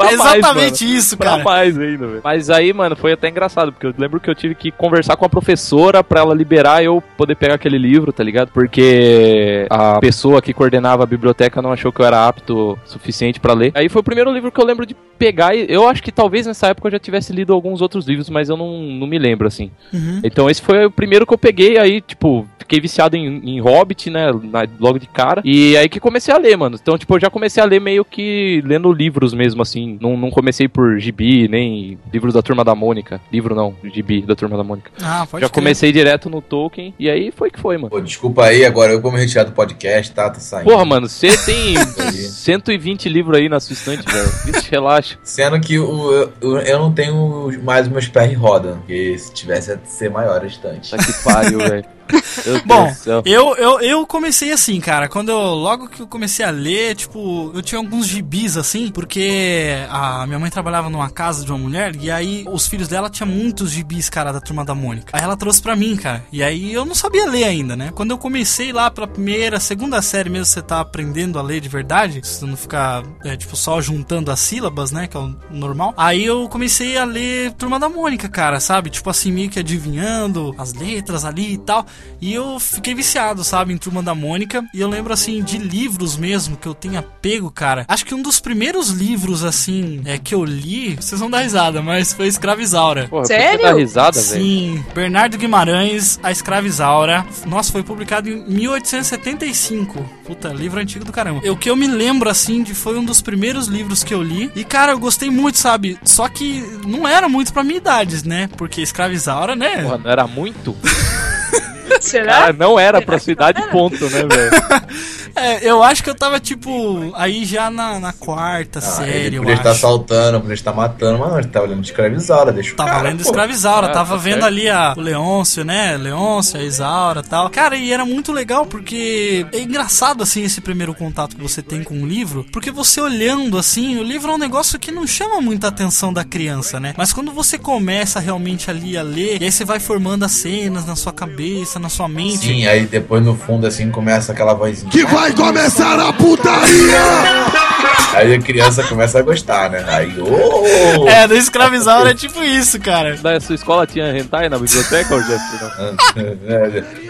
Pra É mais, exatamente mano. isso, Pra cara. mais ainda, velho. Mas aí, mano, foi até engraçado, porque eu lembro que eu tive que conversar com a professora pra ela liberar eu poder pegar aquele livro, tá ligado? Porque a pessoa que coordenava a biblioteca não achou que eu era apto o suficiente pra ler. Aí foi o primeiro livro que eu lembro de pegar e eu acho que talvez nessa época eu já tivesse lido alguns outros livros, mas eu não, não me lembro, assim. Uhum. Então esse foi o primeiro que eu peguei, aí, tipo, fiquei viciado em, em Hobbit, né, na- logo de cara. E aí que comecei a ler, mano. Então, tipo, eu já comecei a ler meio que lendo livros mesmo, assim. Não, não comecei por gibi, nem livros da Turma da Mônica. Livro não, gibi da Turma da Mônica. Ah, pode já crer. comecei direto no Tolkien, e aí foi que foi, mano. Pô, desculpa aí, agora eu vou me retirar do podcast, tá? Tá saindo. Porra, mano, você tem 120 livros aí na sua estante, velho. Vixe, relaxa. Sendo que o, eu, eu não tenho mais meus pés rodam, porque se tivesse ia ser maior a estante. Tá que pariu, velho. Bom, eu, eu, eu comecei assim, cara. Quando eu. Logo que eu comecei a ler, tipo, eu tinha alguns gibis assim, porque a minha mãe trabalhava numa casa de uma mulher, e aí os filhos dela tinham muitos gibis, cara, da turma da Mônica. Aí ela trouxe pra mim, cara. E aí eu não sabia ler ainda, né? Quando eu comecei lá pela primeira, segunda série mesmo, você tá aprendendo a ler de verdade, você não ficar, é, tipo, só juntando as sílabas, né? Que é o normal. Aí eu comecei a ler Turma da Mônica, cara, sabe? Tipo assim, meio que adivinhando as letras ali e tal. E eu fiquei viciado, sabe, em Turma da Mônica. E eu lembro, assim, de livros mesmo que eu tenha pego, cara. Acho que um dos primeiros livros, assim, é que eu li, vocês vão dar risada, mas foi Escravizaura. Porra, Sério? dar risada, velho? Sim, Bernardo Guimarães, A Escravizaura. Nossa, foi publicado em 1875. Puta, livro antigo do caramba. O que eu me lembro, assim, de foi um dos primeiros livros que eu li. E, cara, eu gostei muito, sabe? Só que não era muito pra minha idade, né? Porque Escravizaura, né? Porra, não era muito? Será? Cara, não era pra sua idade, ponto, né, velho? É, eu acho que eu tava, tipo, aí já na, na quarta Ah, série, eu podia estar assaltando, podia estar matando, mas não, ele tava olhando de escravizaura, deixa o Tava cara, lendo. Escravizaura, Ah, tava tá vendo certo. ali a, o Leôncio, né? Leôncio, a Isaura e tal. Cara, e era muito legal porque é engraçado, assim, esse primeiro contato que você tem com o livro. Porque você olhando, assim, o livro é um negócio que não chama muita atenção da criança, né? Mas quando você começa realmente ali a ler, e aí você vai formando as cenas na sua cabeça, na sua mente. Sim, aí depois no fundo assim começa aquela vozinha. Que vai começar a putaria! Aí a criança começa a gostar, né? Aí, ô! É, do Escravizaura é tipo isso, cara. Da sua escola tinha hentai na biblioteca, ou Jeff?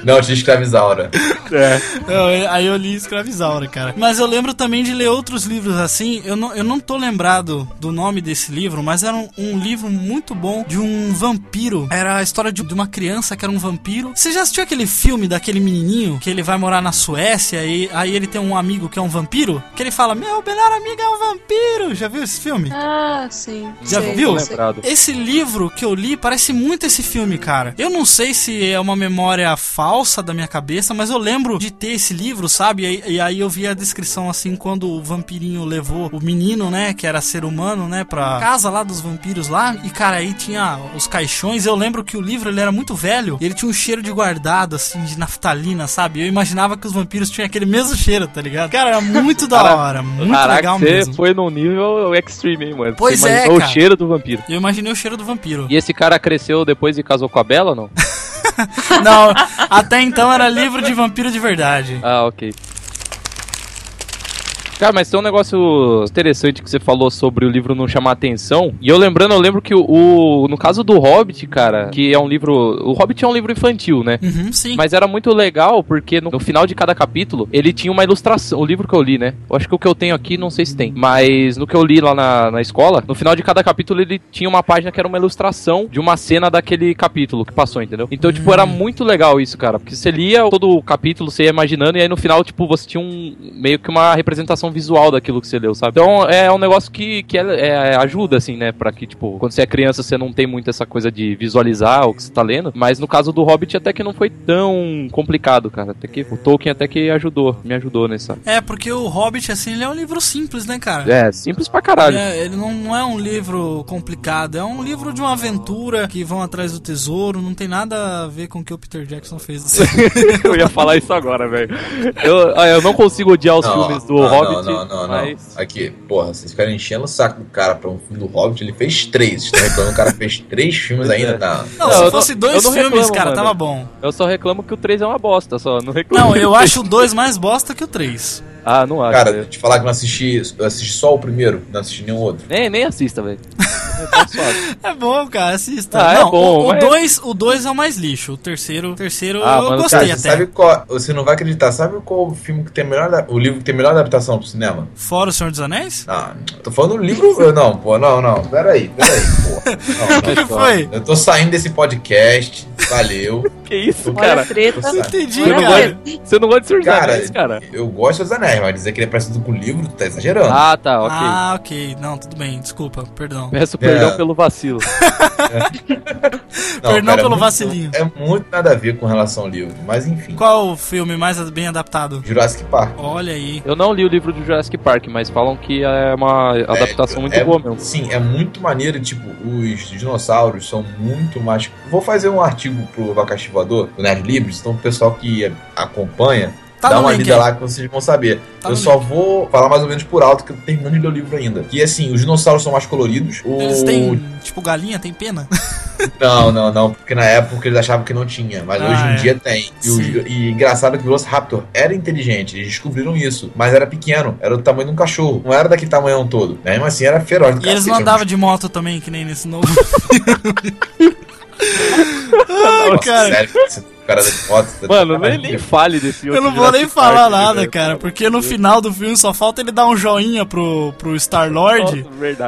Não. Não, tinha escravizaura. É. Eu- aí eu li Escravizaura, cara. Mas eu lembro também de ler outros livros assim. Eu não, eu não tô lembrado do nome desse livro, mas era um, um livro muito bom de um vampiro. Era a história de, de uma criança que era um vampiro. Você já assistiu aquele filme daquele menininho que ele vai morar na Suécia e aí ele tem um amigo que é um vampiro? Que ele fala: Meu melhor amiga é um vampiro. Já viu esse filme? Ah, sim. Já sei, viu? Lembrado. Esse livro que eu li parece muito esse filme, cara. Eu não sei se é uma memória falsa da minha cabeça, mas eu lembro de ter esse livro, sabe? E, aí- e aí eu vi a descrição assim quando o vampirinho levou o menino, né, que era ser humano, né, pra casa lá dos vampiros lá. E cara, aí tinha os caixões. Eu lembro que o livro ele era muito velho e ele tinha um cheiro de assim, de naftalina, sabe? Eu imaginava que os vampiros tinham aquele mesmo cheiro, tá ligado? Cara, era muito da hora, muito Caraca, legal você mesmo. foi num nível extreme, hein, mano. Pois você é, imaginou cara. o cheiro do vampiro. Eu imaginei o cheiro do vampiro. E esse cara cresceu depois e casou com a Bela, não? Não, até então era livro de vampiro de verdade. Ah, ok. Cara, mas tem um negócio interessante que você falou sobre o livro não chamar atenção. E eu lembrando, eu lembro que o, o- no caso do Hobbit, cara, que é um livro. O Hobbit é um livro infantil, né? Uhum, sim. Mas era muito legal porque no, no final de cada capítulo ele tinha uma ilustração. O livro que eu li, né? Eu acho que o que eu tenho aqui não sei se tem. Mas no que eu li lá na, na escola, no final de cada capítulo ele tinha uma página que era uma ilustração de uma cena daquele capítulo que passou, entendeu? Então, tipo, era muito legal isso, cara. Porque você lia todo o capítulo, você ia imaginando, e aí no final, tipo, você tinha um meio que uma representação visual daquilo que você leu, sabe? Então é um negócio que, que é- é- ajuda, assim, né? Pra que, tipo, quando você é criança, você não tem muito essa coisa de visualizar o que você tá lendo. Mas no caso do Hobbit, até que não foi tão complicado, cara. Até que o Tolkien até que ajudou, me ajudou nessa. É, porque o Hobbit, assim, ele é um livro simples, né, cara? É, simples pra caralho. Ele, é- ele não, não é um livro complicado, é um livro de uma aventura que vão atrás do tesouro, não tem nada a ver com o que o Peter Jackson fez. eu ia falar isso agora, velho. Eu, ah, eu não consigo odiar os Não, filmes do não, Hobbit, Não, não, não, mas... não. Aqui, porra, vocês ficarem enchendo o saco do cara pra um filme do Hobbit, ele fez três. Estão reclamando que o cara fez três filmes Pois ainda? é. Não. Não, Não, se fosse dois filmes, reclamo, cara, mano. tava bom. Eu só reclamo que o 3 é uma bosta, só. Não reclamo. Não, eu acho o dois mais bosta que o três. Ah, não acho. Cara, velho. te falar que eu não assisti, eu assisti só o primeiro, não assisti nenhum outro. Nem, nem assista, velho. Suave. É bom, cara, assista. Ah, é não, bom, o, o mas- dois, o dois é o mais lixo. O terceiro, o terceiro Ah, eu mano, gostei Cara, até. você sabe qual. Você não vai acreditar, sabe qual o filme que tem melhor. O livro que tem a melhor adaptação pro cinema? Fora o Senhor dos Anéis? Ah, tô falando do livro. Não, pô, não, não. Peraí, peraí, pô. O que foi? Eu tô saindo desse podcast, valeu. Que isso, Olha cara? treta. Não entendi, Você não, cara. gosta, você não gosta de Senhor dos Cara, Anéis, cara? eu gosto dos anéis, mas dizer que ele é parecido com o livro, tu tá exagerando. Ah, tá, ok. Ah, ok. Não, tudo bem, desculpa, perdão. Peço perdão É. pelo vacilo. Perdão cara, é pelo muito- vacilinho. É muito nada a ver com relação ao livro, mas enfim. Qual o filme mais bem adaptado? Jurassic Park. Olha aí. Eu não li o livro do Jurassic Park, mas falam que é uma adaptação muito é, boa mesmo. Sim, é muito maneiro. Tipo, os dinossauros são muito mais. Vou fazer um artigo pro Abacaxi Voador, do Nerd Libres, então o pessoal que acompanha. Tá Dá uma link lida lá que vocês vão saber. Tá eu só vou falar mais ou menos por alto, que eu tô terminando de ler o livro ainda. E assim, os dinossauros são mais coloridos. O... Eles têm, tipo, galinha, tem pena? Não, não, não, porque na época eles achavam que não tinha, mas Ah, hoje em é. dia tem. E, o- e engraçado que o Velociraptor era inteligente, eles descobriram isso, mas era pequeno, era do tamanho de um cachorro, não era daquele tamanhão todo. Né? Mesmo assim era feroz E eles não cacete, andavam de moto também, que nem nesse novo filme. Ai, Nossa, cara. sério, cara da moto. tá Mano, nem, nem fale desse Eu não vou nem falar Park, nada, velho. cara, porque no final do filme só falta ele dar um joinha pro, pro Star-Lord,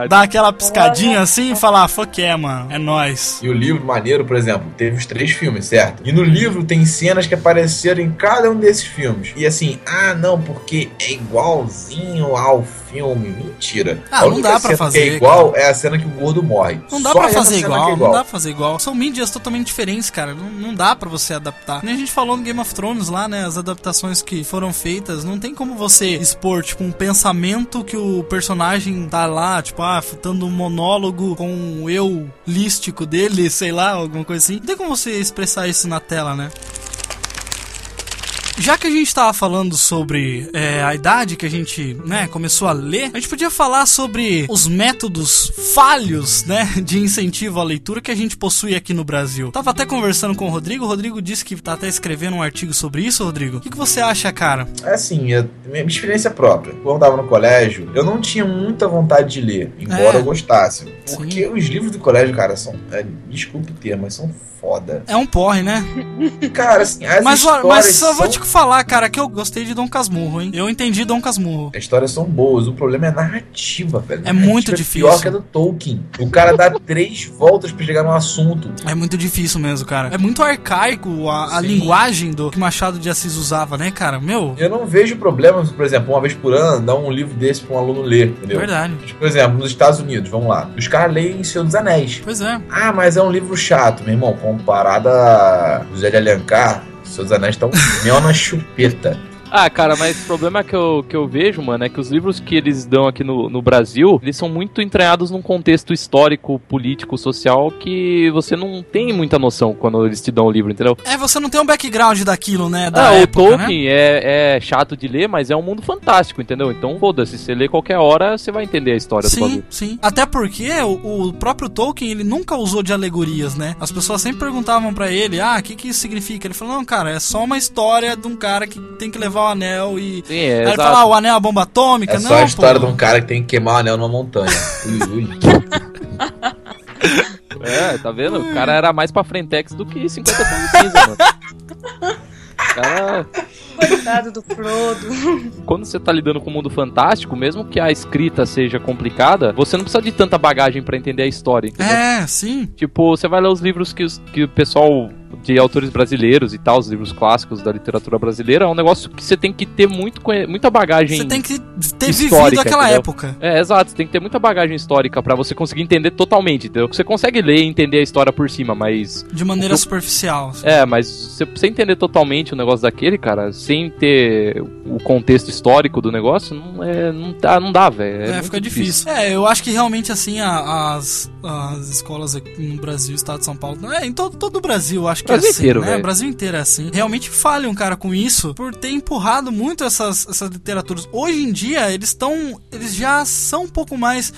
dar aquela piscadinha assim e falar, fuck é, mano, é nóis. E o livro maneiro, por exemplo, teve os três filmes, certo? E no livro tem cenas que apareceram em cada um desses filmes. E assim, ah, não, porque é igualzinho ao filme. Mentira. Ah, não dá pra cena fazer, é igual é a cena que o gordo morre. Não dá Só pra fazer cena igual, é não dá pra fazer igual. São mídias totalmente diferentes, cara. Não, não dá pra você adaptar. Nem a gente falou no Game of Thrones lá, né? As adaptações que foram feitas. Não tem como você expor, tipo, um pensamento que o personagem tá lá, tipo, ah, dando um monólogo com o eu lístico dele, sei lá, alguma coisa assim. Não tem como você expressar isso na tela, né? Já que a gente tava falando sobre é, a idade que a gente, né, começou a ler, a gente podia falar sobre os métodos falhos, né, de incentivo à leitura que a gente possui aqui no Brasil. Tava até conversando com o Rodrigo, o Rodrigo disse que tá até escrevendo um artigo sobre isso, Rodrigo. O que, que você acha, cara? É assim, é minha experiência própria. Quando eu tava no colégio, eu não tinha muita vontade de ler, embora É. eu gostasse. Porque os livros do colégio, cara, são. é, desculpe o termo, mas são foda. É um porre, né? Cara, assim, as Mas, histórias mas só são... vou te falar, cara, que eu gostei de Dom Casmurro, hein? Eu entendi Dom Casmurro. As histórias são boas, o problema é a narrativa, velho. É A narrativa muito é difícil. pior que a do Tolkien. O cara dá três voltas pra chegar no assunto. É muito difícil mesmo, cara. É muito arcaico a, a linguagem do que Machado de Assis usava, né, cara? Meu, Eu não vejo problema, por exemplo, uma vez por ano, dar um livro desse pra um aluno ler, entendeu? verdade. Tipo, Por exemplo, nos Estados Unidos, vamos lá. Os caras leem Senhor dos Anéis. Pois é. Ah, mas é um livro chato, meu irmão. Comparado a José de Alencar, dos Anéis um mel na chupeta. Ah, cara, mas o problema que eu, que eu vejo, mano, é que os livros que eles dão aqui no, no Brasil, eles são muito entranhados num contexto histórico, político, social, que você não tem muita noção quando eles te dão o livro, entendeu? É, você não tem um background daquilo, né? Da Ah, época, o né? Tolkien é, é chato de ler, mas é um mundo fantástico, entendeu? Então, foda-se, você lê qualquer hora, você vai entender a história do Sim, bagulho. sim. Até porque o, o próprio Tolkien, ele nunca usou de alegorias, né? As pessoas sempre perguntavam pra ele, ah, o que que isso significa? Ele falou, não, cara, é só uma história de um cara que tem que levar o anel e... Sim, é, Aí ele fala, ah, o anel é a bomba atômica? É não, só a história pô. de um cara que tem que queimar o anel numa montanha. Ui, ui. É, tá vendo? O cara era mais pra Frentex do que 50 tons de cinza, mano. O cara, Coitado do Frodo. quando você tá lidando com o mundo fantástico, mesmo que a escrita seja complicada, você não precisa de tanta bagagem pra entender a história, entendeu? É, sim. Tipo, você vai ler os livros que, os- que o pessoal de autores brasileiros e tal, os livros clássicos da literatura brasileira, é um negócio que você tem que ter muito, muita bagagem. Você tem que ter vivido aquela entendeu? época. É, exato, você tem que ter muita bagagem histórica pra você conseguir entender totalmente, entendeu? Você consegue ler e entender a história por cima, mas. De maneira O superficial. É, mas você você entender totalmente o negócio daquele, cara, sem ter o contexto histórico do negócio, não, é, não dá, não dá velho. É, É, fica difícil. É, eu acho que realmente assim a- as, as escolas aqui no Brasil, estado de São Paulo, é, em todo, todo o Brasil, acho que Brasil é assim, inteiro, né? Brasil inteiro é assim. Realmente falham, cara, com isso, por ter empurrado muito essas, essas literaturas. Hoje em dia, eles estão, eles já são um pouco mais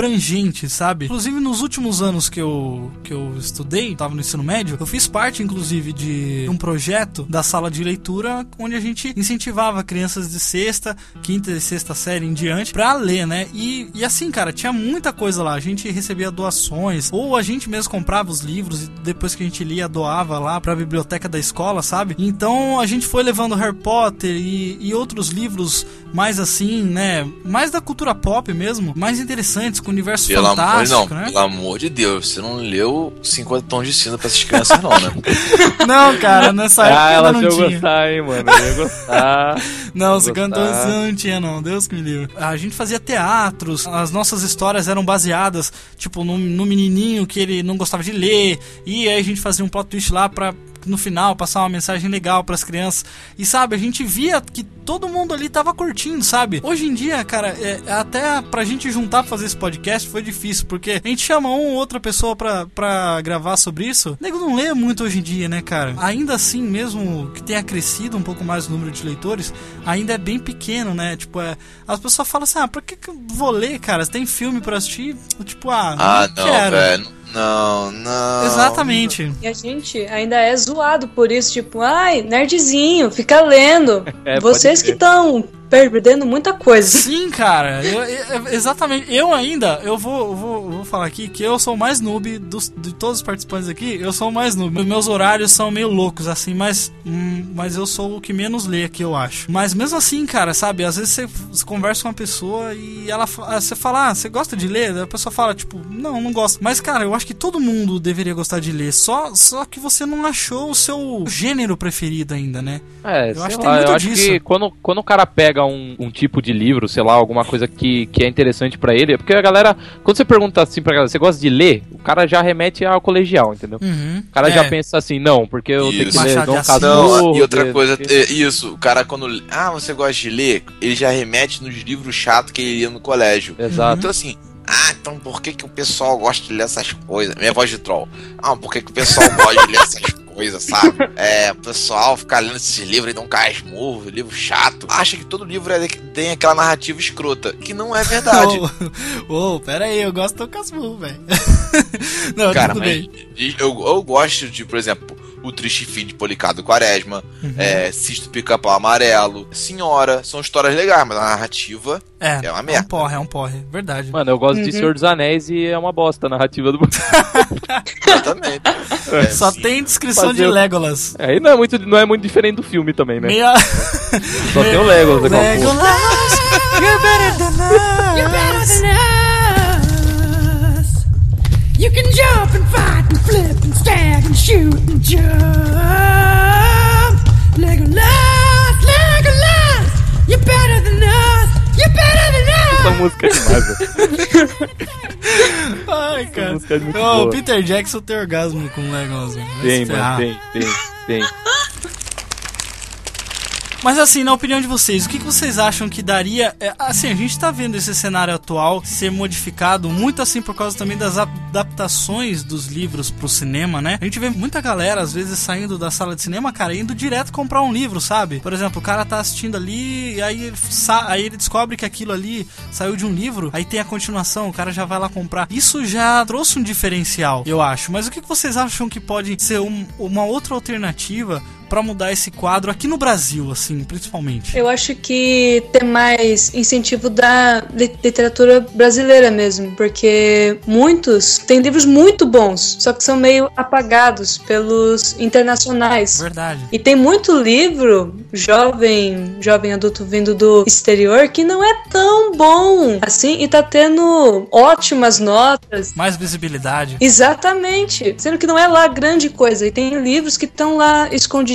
abrangentes, sabe? Inclusive nos últimos anos que eu que eu estudei, tava no ensino médio, eu fiz parte inclusive de um projeto da sala de leitura onde a gente incentivava crianças de sexta, quinta e sexta série em diante pra ler, né? E, e assim, cara, tinha muita coisa lá. A gente recebia doações, ou a gente mesmo comprava os livros e depois que a gente lia, doava lá pra biblioteca da escola, sabe? Então a gente foi levando Harry Potter e, e outros livros mais assim, né? Mais da cultura pop mesmo, mais interessantes, com o universo Pelo amor, fantástico, não, né? pelo amor de Deus, você não leu 50 tons de cinza pra essas crianças, não, né? Não, cara, nessa época Ah, ela não tinha. gostar, hein, mano. Eu ia gostar. Não, gostar. cantou assim não tinha, não. Deus que me livre. A gente fazia teatros, as nossas histórias eram baseadas, tipo, no, no menininho que ele não gostava de ler, e aí a gente fazia um plot twist lá pra. No final, passar uma mensagem legal pras crianças. E sabe, a gente via que todo mundo ali tava curtindo, sabe? Hoje em dia, cara, é, até pra gente juntar pra fazer esse podcast foi difícil, porque a gente chama uma ou outra pessoa pra, pra gravar sobre isso. O nego não lê muito hoje em dia, né, cara? Ainda assim, mesmo que tenha crescido um pouco mais o número de leitores, ainda é bem pequeno, né? Tipo, é, as pessoas falam assim: ah, pra que, que eu vou ler, cara? Você tem filme pra assistir? Tipo, ah, Ah, não, não, quero. velho. Não, não. Exatamente. E a gente ainda é zoado por isso, tipo, ai, nerdzinho, fica lendo. É, Vocês que estão perdendo muita coisa. Sim, cara, eu- eu- exatamente. Eu ainda, eu vou, eu vou, vou falar aqui que eu sou o mais noob dos, de todos os participantes aqui. Eu sou o mais noob. Meus horários são meio loucos, assim, mas, hum, mas eu sou o que menos lê aqui, eu acho. Mas mesmo assim, cara, sabe? Às vezes você, você conversa com uma pessoa e ela, ah, você fala, ah, você gosta de ler? A pessoa fala, tipo, não, não gosto. Mas, cara, eu acho que todo mundo deveria gostar de ler. Só, só que você não achou o seu gênero preferido ainda, né? É, Eu acho que lá, tem muito eu acho disso. que quando, quando o cara pega um, um tipo de livro, sei lá, alguma coisa que, que é interessante pra ele, é porque a galera, quando você pergunta assim pra galera, você gosta de ler? O cara já remete ao colegial, entendeu? Uhum. O cara É. já pensa assim, não, porque eu tenho que Isso. ler Dom Casmurro, e outra coisa, é isso, o cara quando. Ah, você gosta de ler? Ele já remete nos livros chatos que ele lia no colégio. Exato. Então assim, ah, então por que, que o pessoal gosta de ler essas coisas? Minha voz de troll. Ah, por que, que o pessoal gosta de ler essas coisas, sabe? É, o pessoal fica lendo esses livros e dá um casmurro, livro chato. Acha que todo livro é, tem aquela narrativa escrota, que não é verdade. Ô, ô, pera aí, eu gosto do Casmurro, velho. não, Cara, tudo mas bem. eu, eu gosto de, por exemplo, O Triste Fim de Policado Quaresma, Uhum. é, Cisto Pica-Pau Amarelo, Senhora. São histórias legais, mas a narrativa É, é uma é um merda. porre, é um porre, verdade. Mano, eu gosto de Uhum. Senhor dos Anéis e é uma bosta a narrativa do. Exatamente. É, Só sim. tem descrição Fazer de Legolas. É, e não é muito, não é muito diferente do filme também, né? Meia... Só tem o Legolas, porra. Legolas, you're better than us. You're better than us. You can jump and fight and flip and stab and shoot and jump. Legolas, Legolas, you're better than us. You're better than us. Essa música é demais, velho. Ai, Essa cara. música é muito Ô, o boa. Peter Jackson tem orgasmo com o Legolas. Tem, mano, tem, tem, tem. Mas assim, na opinião de vocês, o que, vocês acham que daria. é, assim, a gente tá vendo esse cenário atual ser modificado, muito assim por causa também das adaptações dos livros pro cinema, né? A gente vê muita galera, às vezes, saindo da sala de cinema, cara, indo direto comprar um livro, sabe? Por exemplo, o cara tá assistindo ali, e aí, ele aí ele descobre que aquilo ali saiu de um livro, aí tem a continuação, o cara já vai lá comprar. Isso já trouxe um diferencial, eu acho. Mas o que, que vocês acham que pode ser um- uma outra alternativa pra mudar esse quadro aqui no Brasil, assim, principalmente? Eu acho que ter mais incentivo da li- literatura brasileira mesmo, porque muitos têm livros muito bons, só que são meio apagados pelos internacionais. Verdade. E tem muito livro jovem, jovem adulto vindo do exterior que não é tão bom assim e tá tendo ótimas notas. Mais visibilidade. Exatamente. Sendo que não é lá grande coisa. E tem livros que estão lá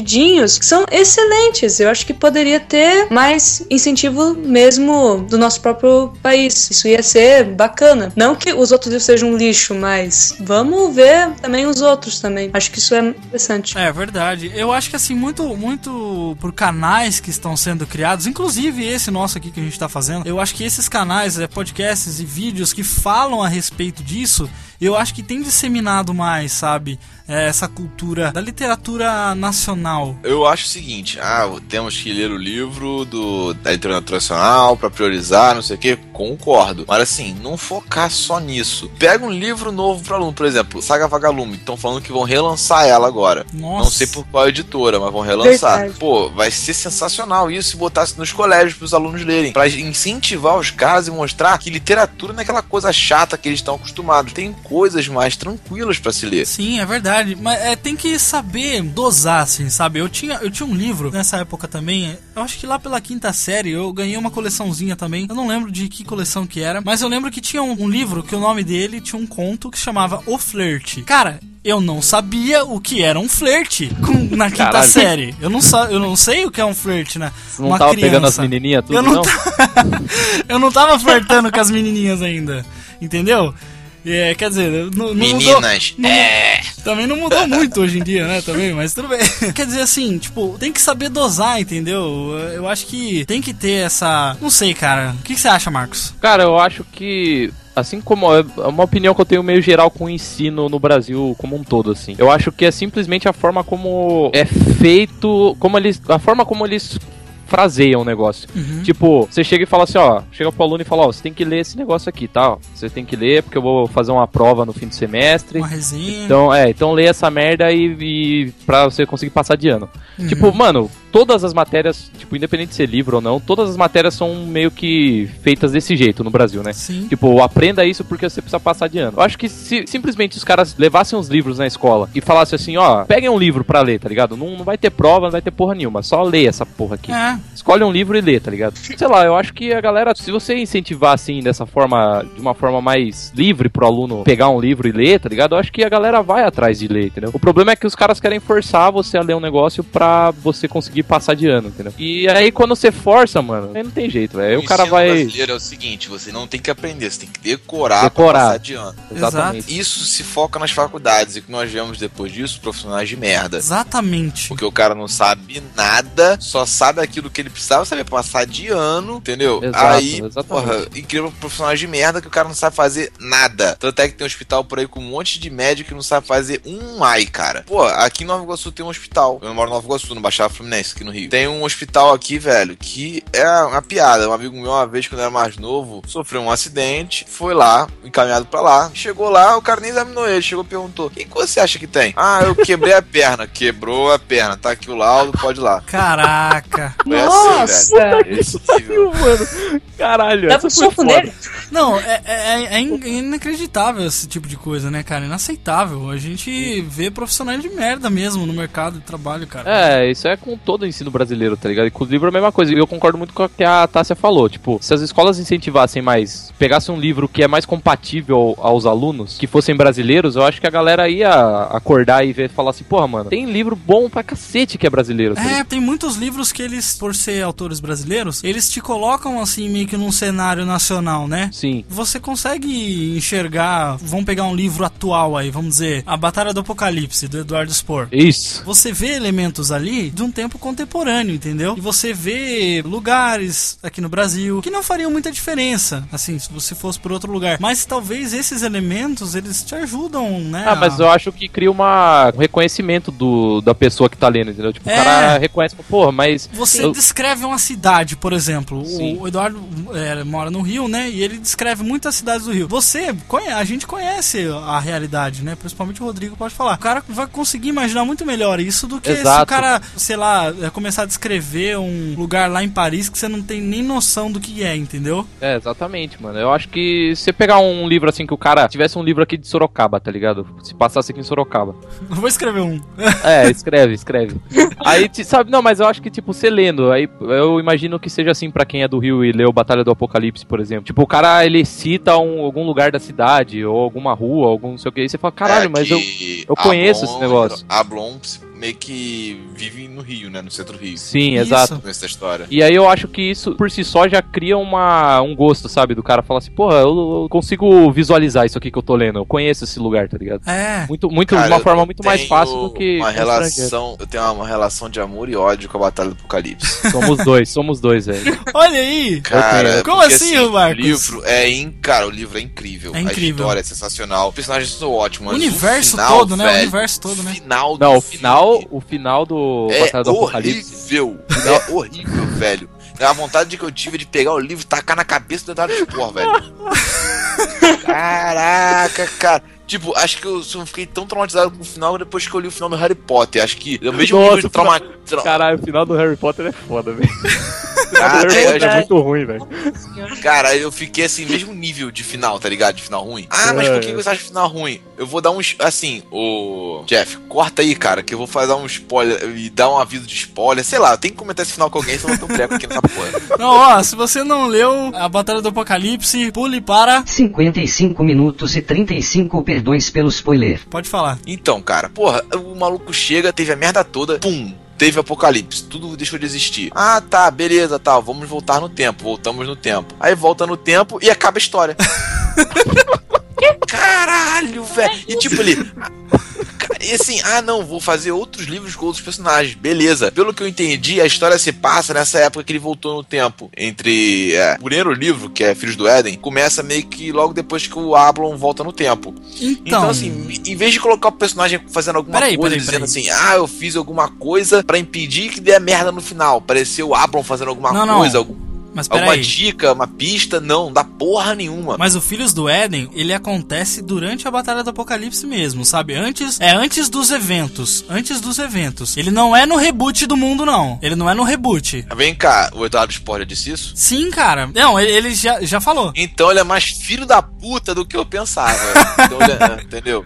que são excelentes. Eu acho que poderia ter mais incentivo mesmo do nosso próprio país. Isso ia ser bacana. Não que os outros livros sejam um lixo, mas vamos ver também os outros também. Acho que isso é interessante. É verdade. Eu acho que assim, muito, muito por canais que estão sendo criados, inclusive esse nosso aqui que a gente tá fazendo, eu acho que esses canais, é, podcasts e vídeos que falam a respeito disso, eu acho que tem disseminado mais, sabe? É, essa cultura da literatura nacional. Eu acho o seguinte, ah, temos que ler o livro do, da literatura nacional pra priorizar, não sei o que, concordo. Mas assim, não focar só nisso. Pega um livro novo pra aluno, por exemplo, Saga Vagalume, estão falando que vão relançar ela agora. Nossa. Não sei por qual editora, mas vão relançar. Verdade. Pô, vai ser sensacional isso se botasse nos colégios pros alunos lerem. Pra incentivar os caras e mostrar que literatura não é aquela coisa chata que eles estão acostumados. Tem coisas mais tranquilas pra se ler. Sim, é verdade. Mas é, tem que saber dosar, assim, sabe? Eu tinha, eu tinha um livro nessa época também. Eu acho que lá pela quinta série eu ganhei uma coleçãozinha também. Eu não lembro de que coleção que era. Mas eu lembro que tinha um, um livro que o nome dele tinha um conto que chamava O Flerte. Cara. Eu não sabia o que era um flerte com- na quinta Caralho. série. Eu não, eu não sei o que é um flerte, né? Você não tava pegando as menininhas tudo, eu não, não? eu não tava flertando com as menininhas ainda. Entendeu? É, quer dizer, não, não mudou- Meninas, não- é. também não mudou muito hoje em dia, né? Também, mas tudo bem. Quer dizer assim, tipo, tem que saber dosar, entendeu? Eu acho que tem que ter essa. Não sei, cara. O que que você acha, Marcos? Cara, eu acho que. Assim como é uma opinião que eu tenho meio geral com o ensino no Brasil como um todo, assim. Eu acho que é simplesmente a forma como é feito, como eles, a forma como eles fraseiam o negócio. Uhum. Tipo, você chega e fala assim, ó, chega pro aluno e fala, ó, você tem que ler esse negócio aqui, tá? Você tem que ler porque eu vou fazer uma prova no fim do semestre. Uma resenha. Então, é, então lê essa merda e, e pra você conseguir passar de ano. Uhum. Tipo, mano, todas as matérias, tipo, independente de ser livro ou não, todas as matérias são meio que feitas desse jeito no Brasil, né? Sim. Tipo, aprenda isso porque você precisa passar de ano. Eu acho que se simplesmente os caras levassem os livros na escola e falassem assim, ó, peguem um livro pra ler, tá ligado? Não, não vai ter prova, não vai ter porra nenhuma, só lê essa porra aqui. É. Escolhe um livro e lê, tá ligado? Sei lá, eu acho que a galera, se você incentivar assim, dessa forma, de uma forma mais livre pro aluno pegar um livro e ler, tá ligado? Eu acho que a galera vai atrás de ler, entendeu? O problema é que os caras querem forçar você a ler um negócio pra você conseguir passar de ano, entendeu? E aí quando você força, mano, aí não tem jeito, velho. Aí o cara vai. brasileiro é o seguinte, você não tem que aprender, você tem que decorar, Decorar. pra passar de ano. Exatamente. Isso se foca nas faculdades e que nós vemos depois disso profissionais de merda. Exatamente. Porque o cara não sabe nada, só sabe aquilo que ele precisava saber passar de ano, entendeu? Exato, Aí, exatamente. porra, incrível profissionais de merda que o cara não sabe fazer nada. Tanto é que tem um hospital por aí com um monte de médico que não sabe fazer um ai, cara. Pô, aqui em Nova Iguaçu tem um hospital. Eu moro em Nova Iguaçu, no Baixada Fluminense, aqui no Rio. Tem um hospital aqui, velho, que é uma piada. Um amigo meu, uma vez, quando era mais novo, sofreu um acidente, foi lá, encaminhado pra lá. Chegou lá, o cara nem examinou ele. Chegou e perguntou: O que, que você acha que tem? Ah, eu quebrei a perna. Quebrou a perna. Tá aqui o laudo, pode ir lá. Caraca. Foi Nossa! Velho. Esse nível. mano. Caralho, Dá essa foi foda. nele. Não, é, é- é in- inacreditável esse tipo de coisa, né, cara? Inaceitável. A gente vê profissionais de merda mesmo no mercado de trabalho, cara. É, isso é com todo o ensino brasileiro, tá ligado? E com o livro é a mesma coisa. E eu concordo muito com o que a Tássia falou. Tipo, se as escolas incentivassem mais, pegassem um livro que é mais compatível aos alunos, que fossem brasileiros, eu acho que a galera ia acordar e ver falar assim, porra, mano, tem livro bom pra cacete que é brasileiro. tá? É, tem muitos livros que eles, por ser autores brasileiros, eles te colocam assim meio que num cenário nacional, né? Sim. Você consegue enxergar, vamos pegar um livro atual aí, vamos dizer, A Batalha do Apocalipse, do Eduardo Spohr. Isso. Você vê elementos ali de um tempo contemporâneo, entendeu? E você vê lugares aqui no Brasil que não fariam muita diferença, assim, se você fosse por outro lugar. Mas talvez esses elementos, eles te ajudam, né? Ah, mas eu acho que cria uma, um reconhecimento do, da pessoa que tá lendo, entendeu? Tipo, É. o cara reconhece, porra, mas. Você eu- descreve uma cidade, por exemplo. Sim. O, Eduardo é, mora no Rio, né? E ele descreve muitas cidades do Rio. Você a gente conhece a realidade, né? Principalmente o Rodrigo pode falar. O cara vai conseguir imaginar muito melhor isso do que se o Exato. cara, sei lá, é, começar a descrever um lugar lá em Paris que você não tem nem noção do que é, entendeu? É, exatamente, mano. Eu acho que se você pegar um livro assim que o cara tivesse um livro aqui de Sorocaba, tá ligado? Se passasse aqui em Sorocaba. Eu vou escrever um. É, escreve, escreve. Aí, sabe, não, mas eu acho que, tipo, você lendo, aí eu imagino que seja assim pra quem é do Rio e leu Batalha do Apocalipse, por exemplo. Tipo, o cara, ele cita um- algum lugar da cidade, ou alguma rua, algum não sei o que, e você fala, caralho, É mas eu, eu conheço esse negócio. Ablon meio que vive no Rio, né? No centro do Rio. Sim, Isso. exato. Com essa história. E aí eu acho que isso, por si só, já cria uma, um gosto, sabe? Do cara falar assim, porra, eu, eu consigo visualizar isso aqui que eu tô lendo, eu conheço esse lugar, tá ligado? É. Muito, muito, Cara, uma forma muito mais fácil do que uma relação, eu tenho uma relação de amor e ódio com a Batalha do Apocalipse. Somos dois, somos dois, velho. Olha aí! Cara, Como porque, assim, Marcos? O livro é in... cara, o livro é incrível. É incrível. A história é sensacional. Os personagens são ótimos. O universo final, todo, né? O velho, universo todo, né? Final do Não, o filme final, o final do é Batalha do horrível. É horrível, velho. A vontade que eu tive de pegar o livro e tacar na cabeça do Eduardo Spor, velho. Caraca, cara. Tipo, acho que eu só fiquei tão traumatizado com o final depois que eu li o final do Harry Potter. Acho que é o mesmo Nossa, o final- trauma. tra- Caralho, o final do Harry Potter é foda, velho. O Ah, é, é é. muito ruim, velho. Cara, eu fiquei assim, mesmo nível de final, tá ligado? De final ruim. Ah, mas por que você acha final ruim? Eu vou dar um. es- Assim, o. Jeff, corta aí, cara, que eu vou fazer um spoiler e dar um aviso de spoiler. Sei lá, eu tenho que comentar esse final com alguém, senão eu tô treco aqui nessa porra. Não, ó, se você não leu a Batalha do Apocalipse, pule para. 55 minutos e 35 perdões pelo spoiler. Pode falar. Então, cara, porra, o maluco chega, teve a merda toda, pum. Teve apocalipse, tudo deixou de existir. Ah, tá, beleza, tal, vamos voltar no tempo, voltamos no tempo. Aí volta no tempo e acaba a história. Caralho, velho. E tipo ali. E assim, ah não, vou fazer outros livros com outros personagens. Beleza. Pelo que eu entendi, a história se passa nessa época que ele voltou no tempo. Entre. É, o primeiro livro, que é Filhos do Éden, começa meio que logo depois que o Ablon volta no tempo. Então, Então, assim, em vez de colocar o personagem fazendo alguma Peraí, coisa, peraí, dizendo peraí. assim, ah, eu fiz alguma coisa pra impedir que dê a merda no final. Pareceu o Ablon fazendo alguma Não, não. coisa, algum- mas alguma peraí. dica, uma pista. Não, dá porra nenhuma. Mas o Filhos do Éden, ele acontece durante a Batalha do Apocalipse mesmo, sabe? Antes, é antes dos eventos, antes dos eventos. Ele não é no reboot do mundo não. Ele não é no reboot. Vem cá, o Eduardo já disse isso? Sim, cara. Não, ele, ele já, já falou. Então ele é mais filho da puta do que eu pensava. Então é- entendeu?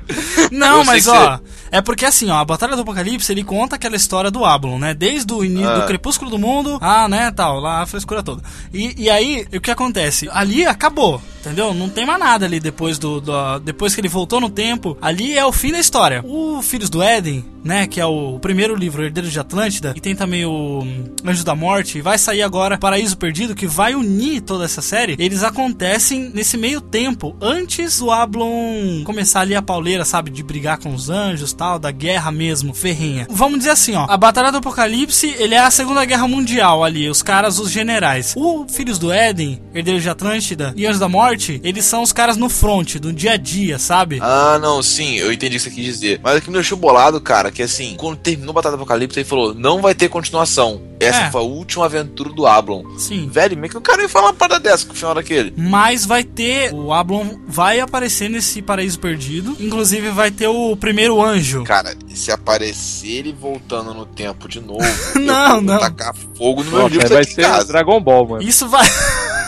Não, Eu mas ó, é porque assim, ó, a Batalha do Apocalipse, ele conta aquela história do Ablon, né? Desde o início Ah. do crepúsculo do mundo, ah, né, tal, lá a frescura toda. E, e aí, o que acontece? Ali acabou. Entendeu? Não tem mais nada ali depois do, do- Depois que ele voltou no tempo. Ali é o fim da história. O Filhos do Éden, né? Que é o, o primeiro livro, Herdeiro de Atlântida. E tem também o hum, Anjo da Morte. Vai sair agora Paraíso Perdido, que vai unir toda essa série. Eles acontecem nesse meio tempo. Antes do Ablon começar ali a pauleira, sabe? De brigar com os anjos tal, da guerra mesmo, ferrenha. Vamos dizer assim, ó. A Batalha do Apocalipse, ele é a Segunda Guerra Mundial ali. Os caras, os generais. O Filhos do Éden, Herdeiro de Atlântida e Anjos da Morte, eles são os caras no front, do dia a dia, sabe? Ah, não, sim, eu entendi o que você quis dizer. Mas o que me deixou bolado, cara, que assim, quando terminou Batalha do Apocalipse, ele falou: não vai ter continuação. Essa É. foi a última aventura do Ablon. Sim. Velho, meio que o cara ia falar uma parada dessa com o final daquele. Mas vai ter. O Ablon vai aparecer nesse paraíso perdido. Inclusive vai ter o primeiro anjo. Cara, se aparecer ele voltando no tempo de novo, Não, eu vou não. tacar fogo no meu Nossa, livro aí vai aqui em ser casa. Dragon Ball, mano. Isso vai.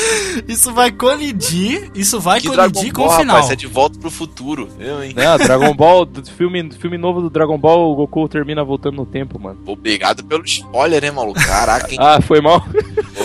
isso vai colidir. Isso vai Que Dragon colidir com Ball, o final. rapaz, é de volta pro futuro. Eu, hein? Não, Dragon Ball, filme, filme novo do Dragon Ball, o Goku termina voltando no tempo, mano. Obrigado pelo spoiler, hein, maluco? Caraca, hein? Ah, foi mal.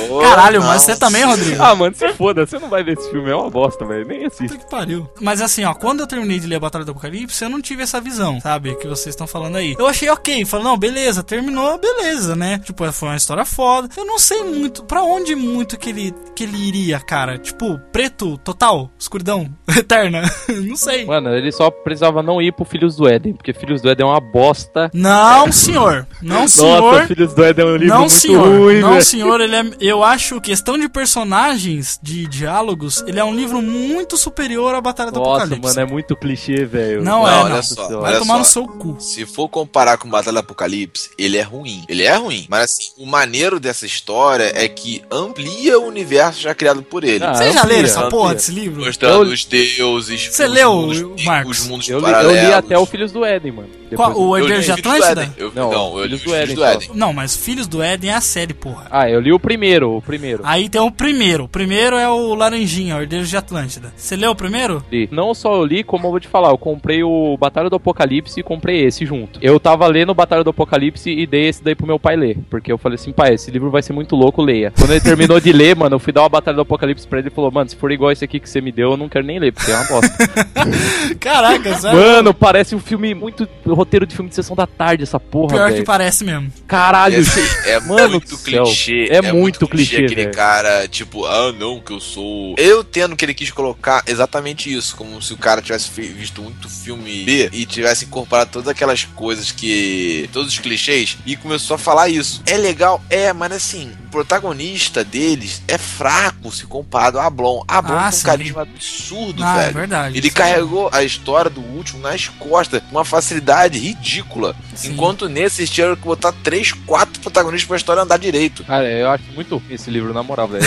Ô, Caralho, não. mas você também, Rodrigo? Ah, mano, se foda, você não vai ver esse filme, é uma bosta, velho. Nem assiste. Puta que pariu. Mas assim, ó, quando eu terminei de ler a Batalha do Apocalipse, eu não tive essa visão, sabe? Que vocês estão falando aí. Eu achei ok, falei, não, beleza, terminou, beleza, né? Tipo, foi uma história foda. Eu não sei muito, pra onde muito que ele, que ele iria, cara. Tipo, preto, total, escuridão, eterna. não sei. Mano, ele só precisava não ir pro Filhos do Éden, porque Filhos do Éden é uma bosta. Não, senhor. Não, senhor. Nossa, Filhos do Éden é um livro Não, muito senhor. ruim, não, velho. senhor. Ele é, eu acho questão de personagens, de diálogos, ele é um livro muito superior à Batalha do Nossa, Apocalipse. mano, é muito clichê, velho. Não, Não, é, olha não. só, Vai olha tomar só. no seu cu. Se for comparar com Batalha do Apocalipse, ele é ruim. Ele é ruim. Mas assim, o maneiro dessa história é que amplia o universo já criado por ele. Ah, Vocês já leram essa porra desse livro? Mostrando Eu- os deuses. Você leu, mundos, Marcos? Os mundos Eu li, eu li até o Filhos do Éden, mano. Qual- o Eu li Herdeiro de do Atlântida? Éden. Eu, Não, não, eu li Filhos os do Filhos Éden do. Éden. Não, mas Filhos do Éden é a série, porra. Ah, eu li o primeiro, o primeiro. Aí tem o primeiro. O primeiro é o Laranjinha, o Herdeiro de Atlântida. Você leu o primeiro? Li. Não só eu li, como eu vou te falar, eu comprei o Batalha do Apocalipse e comprei esse junto. Eu tava lendo o Batalha do Apocalipse e dei esse daí pro meu pai ler. Porque eu falei assim, pai, esse livro vai ser muito louco, leia. Quando ele terminou de ler, mano, eu fui dar uma Batalha do Apocalipse pra ele e falou, mano, se for igual esse aqui que você me deu, eu não quero nem ler, porque é uma bosta. Caraca, sério. mano, parece um filme muito. roteiro de filme de sessão da tarde, essa porra, Pior que velho. parece mesmo. Caralho, Esse é Mano muito clichê. É muito clichê, aquele velho. cara, tipo, ah, não, que eu sou. Eu tendo que ele quis colocar exatamente isso, como se o cara tivesse visto muito filme B e tivesse incorporado todas aquelas coisas que. todos os clichês e começou a falar isso. É legal, é, mas assim, o protagonista deles é fraco se comparado a Ablon. Ablon Ah, tem um sim. carisma absurdo, Ah, é velho. verdade. Ele Isso carregou a história do último nas costas com uma facilidade ridícula. Sim. Enquanto nesse eles tiveram que botar três, quatro protagonistas pra história andar direito. Cara, eu acho muito ruim esse livro, na moral, velho.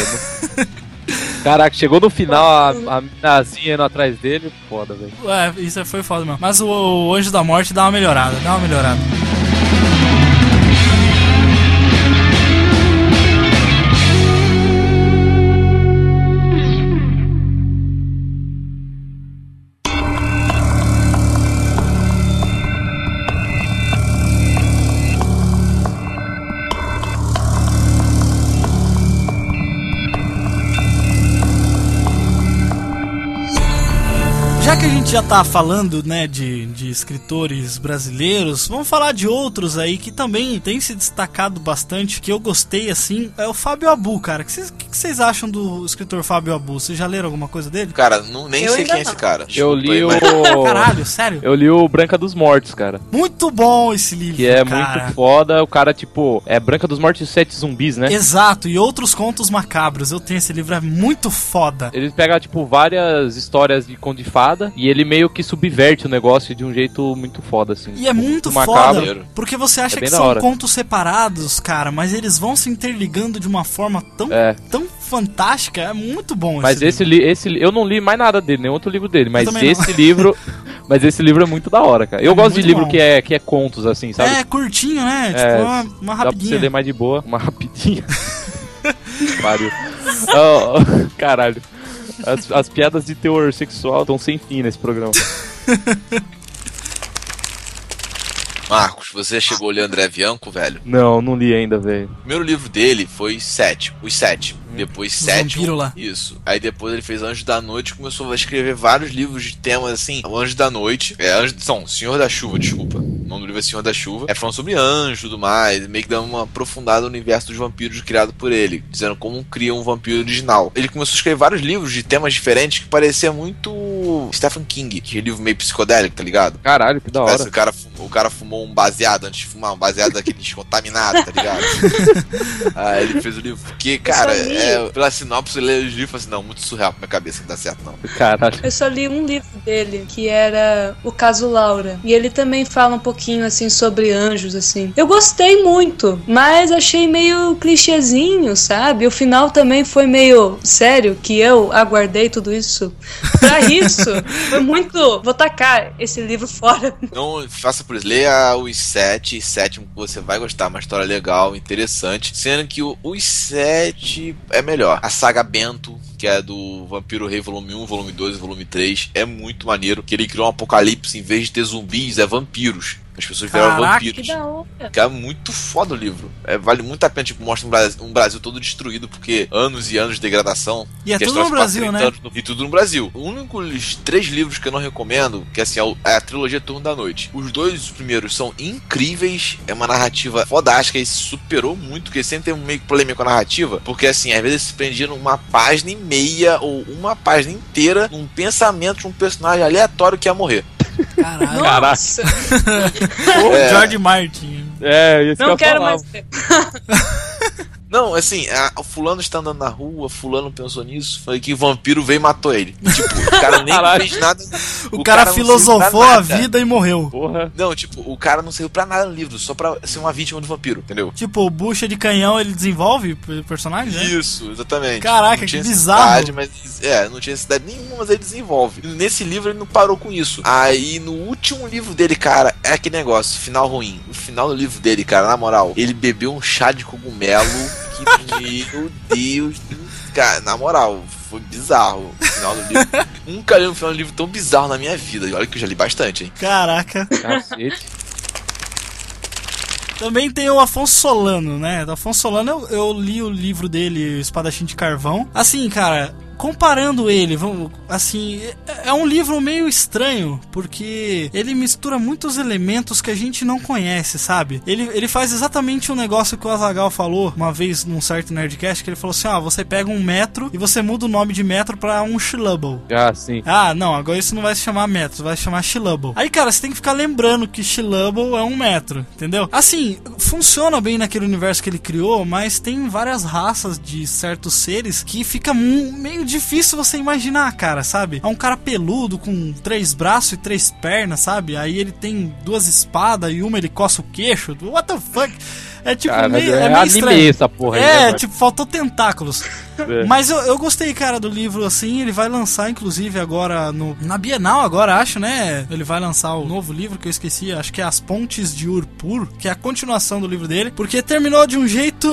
Não- Caraca, chegou no final a, a minazinha indo atrás dele, foda, velho. É, isso foi foda mesmo. Mas o, o Anjo da Morte dá uma melhorada, dá uma melhorada. Já que a gente já tá falando, né, de, de escritores brasileiros, vamos falar de outros aí que também tem se destacado bastante, que eu gostei, assim, é o Fábio Abu, cara. O que vocês acham do escritor Fábio Abu? Vocês já leram alguma coisa dele? Cara, não, nem Eu sei quem é não. esse cara. Eu Desculpa li o. Caralho, sério? Eu li o Branca dos Mortos, cara. Muito bom esse livro, Que é cara. muito foda. O cara, tipo, é Branca dos Mortos e Sete Zumbis, né? Exato, e outros contos macabros. Eu tenho esse livro, é muito foda. Ele pega, tipo, várias histórias de conto de fada e ele meio que subverte o negócio de um jeito muito foda, assim. E é muito macabro. foda, porque você acha É que são contos separados, cara, mas eles vão se interligando de uma forma tão, É. tão fantástica, é muito bom Mas esse esse, li esse eu não li mais nada dele, nenhum outro livro dele, mas esse livro, mas esse livro é muito da hora, cara. Eu É gosto de muito livro bom. que é que é contos assim, sabe? É, curtinho, né? Tipo, É, uma, uma Dá pra você rapidinha. ler mais de boa, uma rapidinha. Pariu. Ó, ó, caralho. As, as piadas de teor sexual estão sem fim nesse programa. Marcos, você chegou a ler André Bianco, velho? Não, não li ainda, velho. O primeiro livro dele foi Sete, os Sete. Depois Os Sete. vampiros lá. Isso. Aí depois ele fez Anjo da Noite e começou a escrever vários livros de temas assim. O Anjo da Noite. É, Anjo. Não, Senhor da Chuva, desculpa. O nome do livro é Senhor da Chuva. É falando sobre anjo e tudo mais. Meio que dando uma aprofundada no universo dos vampiros criado por ele. Dizendo como cria um vampiro original. Ele começou a escrever vários livros de temas diferentes que parecia muito Stephen King. Que é livro meio psicodélico, tá ligado? Caralho, que da Parece hora. que o cara, o cara fumou um baseado antes de fumar, um baseado daquele descontaminado, tá ligado? Aí ele fez o livro. Porque, cara, li. é, pela sinopse, ele lê os livros e assim: não, muito surreal pra minha cabeça, não dá certo não. Caralho. Eu só li um livro dele, que era O Caso Laura. E ele também fala um pouquinho, assim, sobre anjos, assim. Eu gostei muito, mas achei meio clichêzinho, sabe? O final também foi meio sério, que eu aguardei tudo isso. Pra isso, foi muito... Vou tacar esse livro fora. Não faça por isso, leia os sete, sétimo que você vai gostar, uma história legal, interessante. Sendo que o, os sete é melhor. A saga Bento, que é do Vampiro Rei volume 1, volume 2 e volume 3, é muito maneiro. Que ele criou um apocalipse, em vez de ter zumbis, é vampiros. As pessoas viraram Caraca, Que vampiros. da hora. Que é muito foda o livro. É, vale muito a pena, tipo, mostra um Brasil, um Brasil todo destruído, porque anos e anos de degradação. E é tudo no Brasil, 30 né? no- E tudo no Brasil. O único os três livros que eu não recomendo, que assim, é, o- é a trilogia Turno da Noite. Os dois primeiros são incríveis, é uma narrativa fodástica e superou muito, porque sempre tem um meio problema com a narrativa, porque assim, às vezes se prendia numa página e meia ou uma página inteira num pensamento de um personagem aleatório que ia morrer. Caralho. Nossa, É. George Martin. É, isso não que eu quero falava. mais ver. Não, assim, a- o fulano está andando na rua, fulano pensou nisso, foi que o vampiro veio e matou ele. Tipo, o cara nem fez nada. O, cara, não filosofou serviu a vida e morreu. Porra. Não, tipo, o cara não saiu pra nada no livro, só pra ser uma vítima do vampiro, entendeu? Tipo, bucha de canhão ele desenvolve o personagem, né? Isso, exatamente. Caraca, Não tinha que bizarro. Mas, é, não tinha necessidade nenhuma, mas ele desenvolve. E nesse livro ele não parou com isso. Aí no último livro dele, cara, é aquele negócio, final ruim. O final do livro dele, cara, na moral, ele bebeu um chá de cogumelo que, meu Deus, cara, na moral, foi bizarro o final do livro. Nunca li um final do livro tão bizarro na minha vida. E olha que eu já li bastante, hein? Caraca. Cacete. Também tem o Afonso Solano, né? Do Afonso Solano eu, eu li o livro dele, Espadachim de Carvão. Assim, cara, comparando ele, vamos, assim, é, é um livro meio estranho, porque ele mistura muitos elementos que a gente não conhece, sabe? Ele, ele faz exatamente o negócio que o Azagal falou uma vez num certo Nerdcast, que ele falou assim: ó, você pega um metro e você muda o nome de metro pra um Shillable. Ah, sim. Ah, não, agora isso não vai se chamar metro, vai se chamar Shillable. Aí, cara, você tem que ficar lembrando que Shillable é um metro, entendeu? Assim, funciona bem naquele universo que ele criou, mas tem várias raças de certos seres que fica mu- meio difícil você imaginar, cara, sabe? É um cara peludo com três braços e três pernas, sabe? Aí ele tem duas espadas e uma ele coça o queixo. What the fuck? É tipo Caralho, meio, é é meio anime estranho. essa porra aí, É, né, Marcos? tipo, faltou tentáculos. É. Mas eu, eu gostei, cara, do livro assim. Ele vai lançar, inclusive, agora no, na Bienal, agora acho, né? Ele vai lançar o novo livro que eu esqueci, acho que é As Pontes de Urpur, que é a continuação do livro dele, porque terminou de um jeito.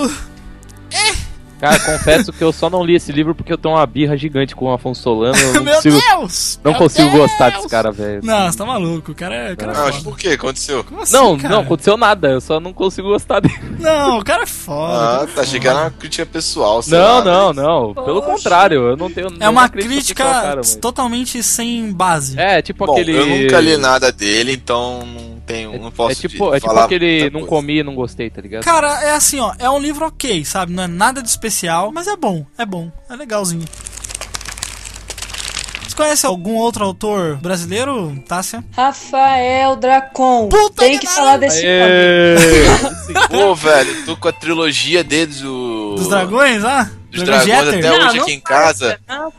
Cara, confesso que eu só não li esse livro porque eu tenho uma birra gigante com o Afonso Solano. Eu não Meu consigo, Deus! não Meu consigo Deus! gostar desse cara, velho. Não, você tá maluco, o cara é. O cara é Ah, mas foda. por que? Aconteceu? Como assim, Não, cara? não aconteceu nada, eu só não consigo gostar dele. Não, o cara é foda. Ah, é tá, achei que foda. era uma crítica pessoal. sei Não, lá, não, mas- não. Pelo Poxa. contrário, eu não tenho. É uma crítica cara, totalmente sem base. É, tipo Bom, aquele. eu nunca li nada dele, então não tenho, não posso É tipo, de- é tipo aquele não coisa. comi e não gostei, tá ligado? Cara, é assim, ó, é um livro ok, sabe? Não é nada de especial, mas é bom, é bom, é legalzinho. Você conhece algum outro autor brasileiro, Tássia? Rafael Dracon. Puta Tem que falar desse nome. Pô, velho, tô com a trilogia deles, o... Dos dragões, ah? Dos Dragões Jeter? até hoje não aqui em casa. não.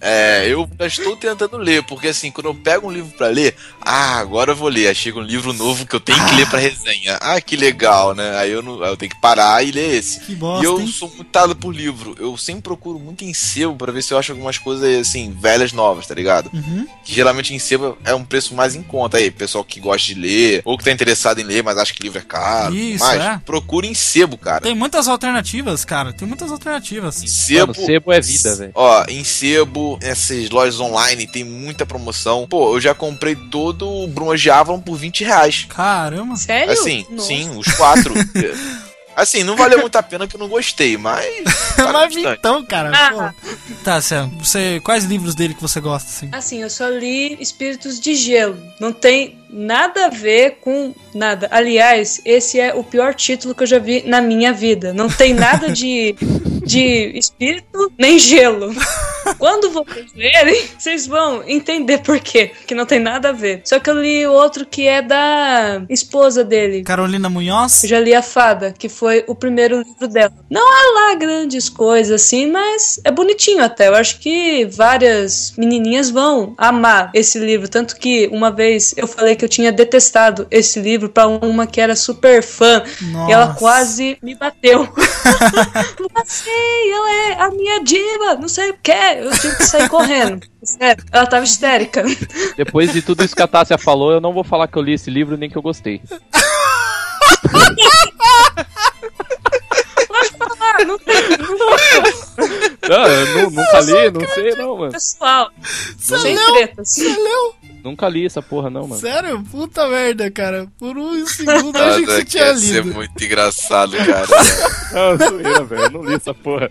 É, eu já estou tentando ler, porque assim, quando eu pego um livro pra ler, ah, agora eu vou ler. Aí chega um livro novo que eu tenho que ler pra resenha. Ah, que legal, né? Aí eu, não, eu tenho que parar e ler esse. Que E bosta, eu hein? sou muito dado por livro. Eu sempre procuro muito em sebo pra ver se eu acho algumas coisas assim, velhas novas, tá ligado? Uhum. Que geralmente em sebo é um preço mais em conta aí, pessoal que gosta de ler, ou que tá interessado em ler, mas acha que livro é caro. Isso, mas é. procure em sebo, cara. Tem muitas alternativas, cara. Tem muitas alternativas. Assim. Sebo, Mano, sebo é vida, velho. Ó, em sebo, essas lojas online tem muita promoção. Pô, eu já comprei todo o Brumas de Avalon por 20 reais. Caramba. Sério? Assim, Nossa. sim, os quatro. assim, não valeu muito a pena que eu não gostei, mas. Mas então, cara. Ah. pô. Tá, Sam, você, quais livros dele que você gosta, assim? Assim, eu só li Espíritos de Gelo. Não tem nada a ver com nada. Aliás, esse é o pior título que eu já vi na minha vida. Não tem nada de, de espírito nem gelo. Quando vocês lerem, vocês vão entender por quê. Que não tem nada a ver. Só que eu li outro que é da esposa dele. Carolina Munhoz? Eu já li A Fada, que foi o primeiro livro dela. Não há lá grandes coisas assim, mas é bonitinho até. Eu acho que várias menininhas vão amar esse livro. Tanto que uma vez eu falei que eu tinha detestado esse livro pra uma que era super fã. Nossa. E ela quase me bateu. Você, ela é a minha diva, não sei o que. Eu tive que sair correndo. Sério, ela tava histérica. Depois de tudo isso que a Tássia falou, eu não vou falar que eu li esse livro nem que eu gostei. Ah, não tem. Não, eu nu- nunca li, não sei não, mano. Pessoal, Você sem leu? tretas. Você leu? Nunca li essa porra não, mano. Sério? Puta merda, cara. Por um segundo eu achei que Nada você que tinha ia ser lido. muito engraçado, cara. Não, zoeira, velho. Eu não li essa porra.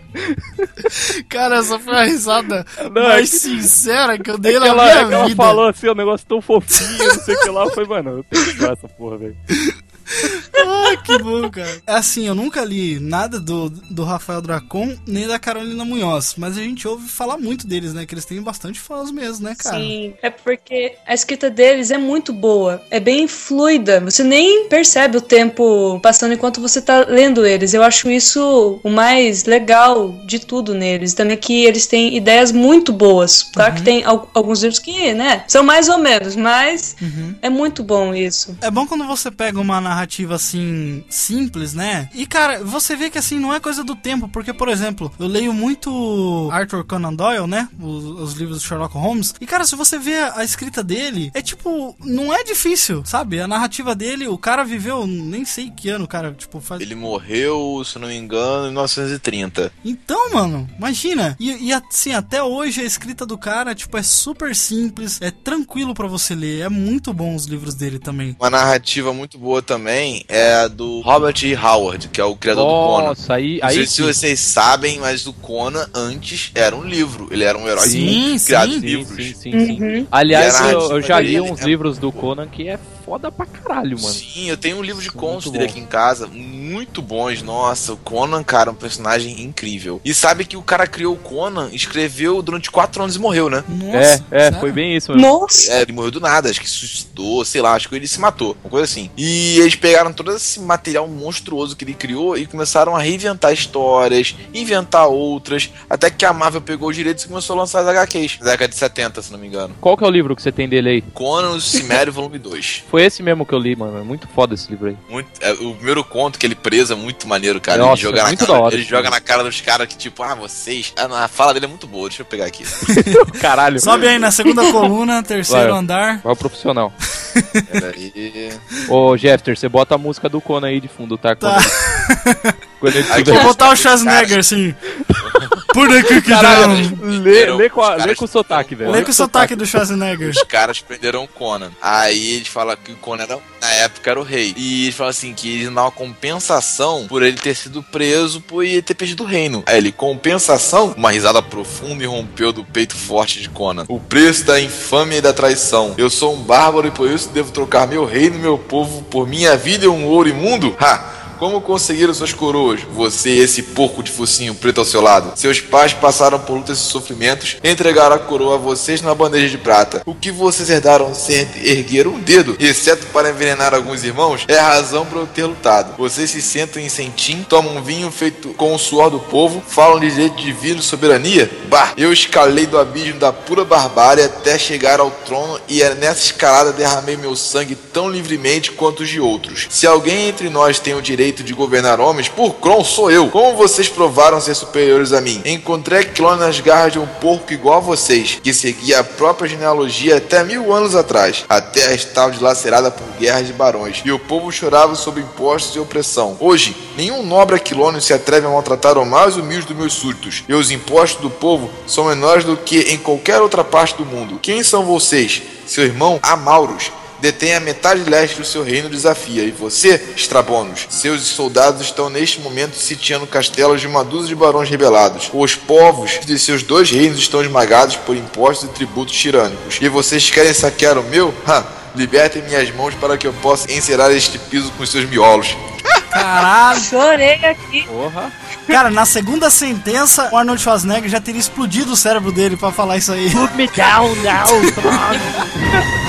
Cara, essa foi a risada Não, é mais que- sincera que eu dei É que na ela, minha é que ela vida. falou assim, um negócio tão fofinho, não sei o que lá. Foi, mano, eu tenho que usar essa porra, velho. Ah, que bom, cara. É assim, eu nunca li nada do, do Rafael Dracon, nem da Carolina Munhoz, mas a gente ouve falar muito deles, né? Que eles têm bastante fãs mesmo, né, cara? Sim, é porque a escrita deles é muito boa, é bem fluida. Você nem percebe o tempo passando enquanto você tá lendo eles. Eu acho isso o mais legal de tudo neles. Também que eles têm ideias muito boas. Claro Uhum. que tem al- alguns livros que, né, são mais ou menos, mas Uhum. é muito bom isso. É bom quando você pega uma narrativa assim, simples, né? E cara, você vê que assim, não é coisa do tempo, porque, por exemplo, eu leio muito Arthur Conan Doyle, né? Os, os livros do Sherlock Holmes. E cara, se você vê a, a escrita dele, é tipo, não é difícil, sabe? A narrativa dele, o cara viveu, nem sei que ano, cara, tipo, faz. Ele morreu, se não me engano, em 1930. Então, mano, imagina. E, e assim, até hoje a escrita do cara, tipo, é super simples, é tranquilo pra você ler, é muito bom os livros dele também. Uma narrativa muito boa também é a do Robert E. Howard, que é o criador do Conan. Nossa, aí, Não sei aí se vocês sabem, mas o Conan antes era um livro. Ele era um herói Sim, criado sim. em livros. sim, sim, sim. Uhum. Aliás, eu, eu já li uns é livros do Conan que é foda pra caralho, mano. Sim, eu tenho um livro de Muito contos dele aqui em casa, muito bons. Nossa, o Conan, cara, é um personagem incrível. E sabe que o cara criou o Conan, escreveu durante quatro anos e morreu, né? Nossa, É, é, foi bem isso mesmo. Nossa! É, ele morreu do nada, acho que suicidou, sei lá, acho que ele se matou, uma coisa assim. E eles pegaram todo esse material monstruoso que ele criou e começaram a reinventar histórias, inventar outras, até que a Marvel pegou os direitos e começou a lançar as HQs, na década de 70, se não me engano. Qual que é o livro que você tem dele aí? Conan, o Cimério, volume 2. Foi esse mesmo que eu li, mano. É muito foda esse livro aí. Muito, é, o primeiro conto que ele preso é muito maneiro, cara. Nossa, ele joga, é na muito cara, hora ele esse joga na cara dos caras que, tipo, ah, vocês. A, a fala dele é muito boa, deixa eu pegar aqui. Caralho. Sobe aí na segunda coluna, terceiro Vai. andar. Vai o profissional. Peraí. Ô, Jeffter, você bota a música do Conan aí de fundo, tá? Tá. Ele Aqui, Vou botar o Schwarzenegger assim. Por aqui que Caralho, já. lê, lê, com a- lê com o sotaque, velho. Lê com o sotaque do Schwarzenegger. Os caras prenderam o Conan. Aí eles falam que o Conan era, na época era o rei. E eles falam assim que eles dão uma compensação por ele ter sido preso por ele ter perdido o reino. Aí ele, compensação? Uma risada profunda irrompeu do peito forte de Conan. O preço da infâmia e da traição. Eu sou um bárbaro e por isso devo trocar meu reino e meu povo por minha vida e um ouro imundo? Ha! Como conseguiram suas coroas? Você esse porco de focinho preto ao seu lado. Seus pais passaram por lutas e sofrimentos entregaram a coroa a vocês na bandeja de prata. O que vocês herdaram sem erguer um dedo, exceto para envenenar alguns irmãos, é a razão para eu ter lutado. Vocês se sentam em sentim, tomam vinho feito com o suor do povo, falam de direito divino e soberania? Bah! Eu escalei do abismo da pura barbárie até chegar ao trono e é nessa escalada derramei meu sangue tão livremente quanto os de outros. Se alguém entre nós tem o direito direito de governar homens, por Kron sou eu. Como vocês provaram ser superiores a mim? Encontrei a clone nas garras de um porco igual a vocês, que seguia a própria genealogia até mil anos atrás. A terra estava dilacerada por guerras de barões, e o povo chorava sob impostos e opressão. Hoje, nenhum nobre aquilônio se atreve a maltratar o mais humilde dos meus súditos, e os impostos do povo são menores do que em qualquer outra parte do mundo. Quem são vocês? Seu irmão Amauros detém a metade leste do seu reino desafia, e você, Strabonos, seus soldados estão neste momento sitiando castelos de uma dúzia de barões rebelados. Os povos de seus dois reinos estão esmagados por impostos e tributos tirânicos. E vocês querem saquear o meu? Ha! Libertem minhas mãos para que eu possa encerar este piso com seus miolos. Caralho. Chorei aqui. Porra. Cara, na segunda sentença, o Arnold Schwarzenegger já teria explodido o cérebro dele pra falar isso aí. Put me down now.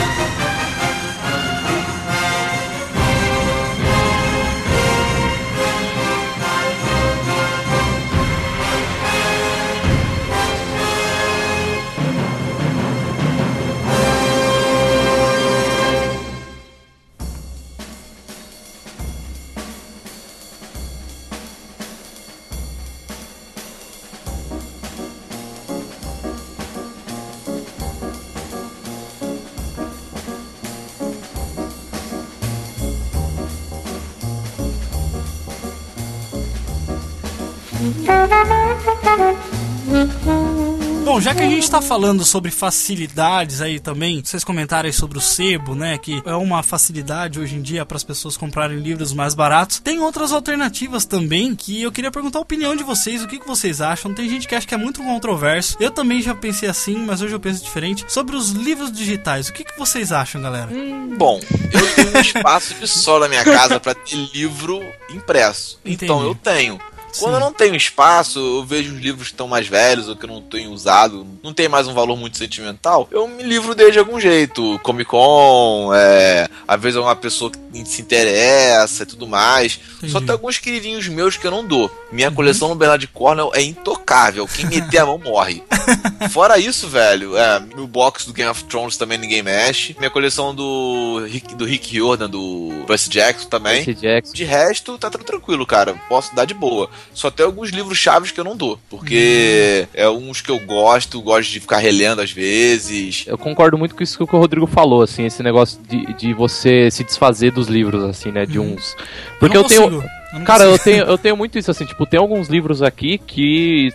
que a gente tá falando sobre facilidades aí também, vocês comentaram aí sobre o sebo, né? Que é uma facilidade hoje em dia para as pessoas comprarem livros mais baratos. Tem outras alternativas também que eu queria perguntar a opinião de vocês, o que, que vocês acham? Tem gente que acha que é muito controverso. Eu também já pensei assim, mas hoje eu penso diferente. Sobre os livros digitais, o que, que vocês acham, galera? Bom, eu tenho um espaço de sol na minha casa para ter livro impresso. Então Entendi. eu tenho. Quando eu não tenho espaço, eu vejo os livros que estão mais velhos ou que eu não tenho usado, não tem mais um valor muito sentimental, eu me livro dele de algum jeito. Comic Con, é, às vezes é uma pessoa que se interessa e tudo mais. Só tem alguns queridinhos meus que eu não dou. Minha coleção no Bernard Cornell é intocável. Quem meter a mão morre. Fora isso, velho, é, meu box do Game of Thrones também ninguém mexe. Minha coleção do Rick, do Rick Jordan, do Percy Jackson também. Percy Jackson. De resto, tá tudo tranquilo, cara. Posso dar de boa. Só tem alguns livros chaves que eu não dou. Porque é uns que eu gosto, gosto de ficar relendo às vezes. Eu concordo muito com isso que o Rodrigo falou, assim, esse negócio de, de você se desfazer dos livros, assim, né? De uns. Porque Eu eu, tenho. Cara, eu tenho, eu tenho muito isso, assim, tipo, tem alguns livros aqui que,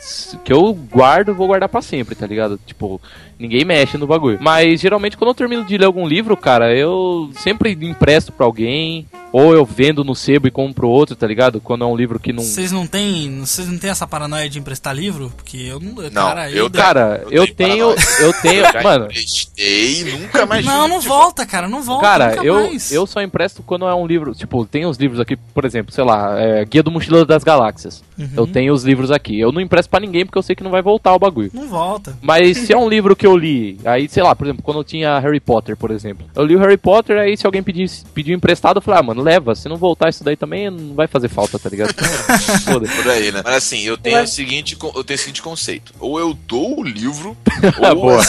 que eu guardo e vou guardar pra sempre, tá ligado? Tipo, ninguém mexe no bagulho. Mas geralmente quando eu termino de ler algum livro, cara, eu sempre empresto pra alguém. Ou eu vendo no sebo e compro outro, tá ligado? Quando é um livro que não. Vocês não têm, vocês não têm essa paranoia de emprestar livro? Porque eu não, Não, cara, eu Cara, eu, tenho. Eu tenho. Já mano, emprestei, nunca mais Não, vi não volta, cara, não volta. Cara, nunca eu, mais. eu só empresto quando é um livro. Tipo, tem os livros aqui, por exemplo, sei lá, é, Guia do Mochileiro das Galáxias. Uhum. Eu tenho os livros aqui. Eu não empresto pra ninguém porque eu sei que não vai voltar o bagulho. Não volta. Mas se é um livro que eu li, aí, sei lá, por exemplo, quando eu tinha Harry Potter, por exemplo. Eu li o Harry Potter, aí se alguém pedir, pediu emprestado, eu falei, ah, mano, leva. Se não voltar isso daí também, não vai fazer falta, tá ligado? Foda-se. Por aí, né? Mas assim, eu tenho o seguinte, eu tenho o seguinte conceito. Ou eu dou o livro, ou Boa.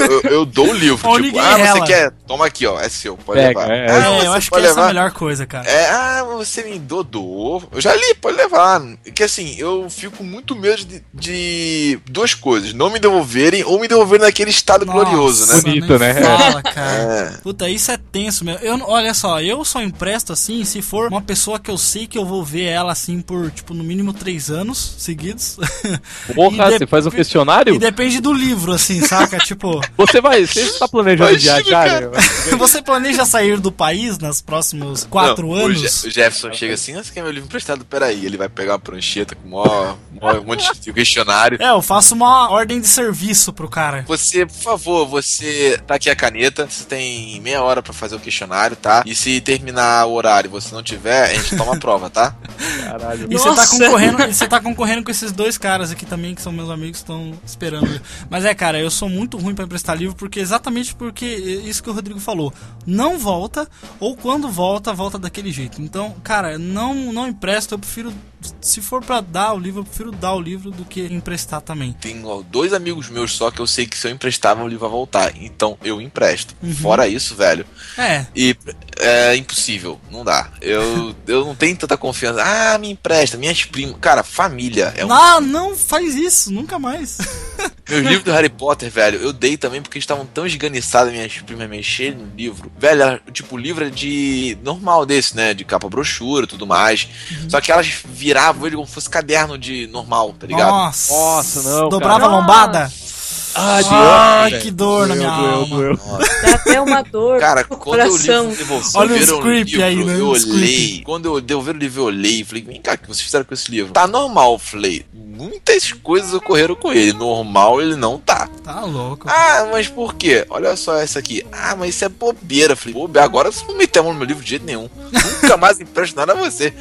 Eu, eu- dou o livro. Ou tipo, ah, você quer? Toma aqui, ó, é seu, pode Pega, levar. é, ah, É, eu acho que pode essa é a levar? melhor coisa, cara. É, ah, você me dodou. Eu já li, pode levar. Que assim, eu fico muito medo de, de duas coisas: não me devolverem ou me devolverem naquele estado glorioso, né? Bonito, né? Fala, cara. É. Puta, isso é tenso mesmo. Eu, não- olha só, eu só empresto assim se for uma pessoa que eu sei que eu vou ver ela assim por, tipo, no mínimo três anos seguidos. Porra, de- você faz um questionário? E depende do livro, assim, saca? tipo, Você vai, você está planejando Imagina, viajar? cara. você planeja sair do país nos próximos quatro Não, o anos? Je- O, Jefferson chega assim, ah, você quer meu livro emprestado? Peraí, ele vai pegar uma prancheta com mó, mó- um monte de questionário. É, eu faço uma ordem de serviço pro cara. Você, por favor, você tá aqui a caneta, você tem meia hora pra fazer o questionário, tá? E se terminar o horário e você não tiver, a gente toma a prova, tá? Caralho. E você tá concorrendo, e você tá concorrendo com esses dois caras aqui também, que são meus amigos, que estão esperando. Mas é, cara, eu sou muito ruim pra emprestar livro, porque exatamente porque isso que o Rodrigo falou. Não volta, ou quando volta, volta daquele jeito. Então, cara, não, não empresta, eu prefiro. Se for pra dar o livro, eu prefiro dar o livro do que emprestar também. Tenho ó, dois amigos meus só que eu sei que se eu emprestar, meu livro vai voltar. Então eu empresto. Uhum. Fora isso, velho. É. E é impossível, não dá. Eu, eu não tenho tanta confiança. Ah, me empresta, minhas primas. Cara, família. É um... Não, não faz isso, nunca mais. Meus livros do Harry Potter, velho, eu dei também porque estavam tão esganiçadas minhas primas mexerem no livro. Velho, tipo, o livro é de normal desse, né? De capa brochura e tudo mais. Uhum. Só que elas viravam ele como se fosse caderno de normal, tá ligado? Nossa, Nossa, não, Dobrava cara. a lombada. Ah, de Ai, que dor na Doeu, minha doeu, alma. doeu. Dá até uma dor Cara, no quando eu li livro, Olha o script livro, aí, né? Eu O script. olhei. Quando eu devolver o livro, eu olhei e falei, vem cá, o que vocês fizeram com esse livro? Tá normal, eu falei. Muitas coisas ocorreram com ele. Normal ele não tá. Tá louco. Ah, mas por quê? Olha só essa aqui. Ah, mas isso é bobeira. Eu Falei, bobeira, agora você não meteu a mão no meu livro de jeito nenhum. Nunca mais empresto nada a você.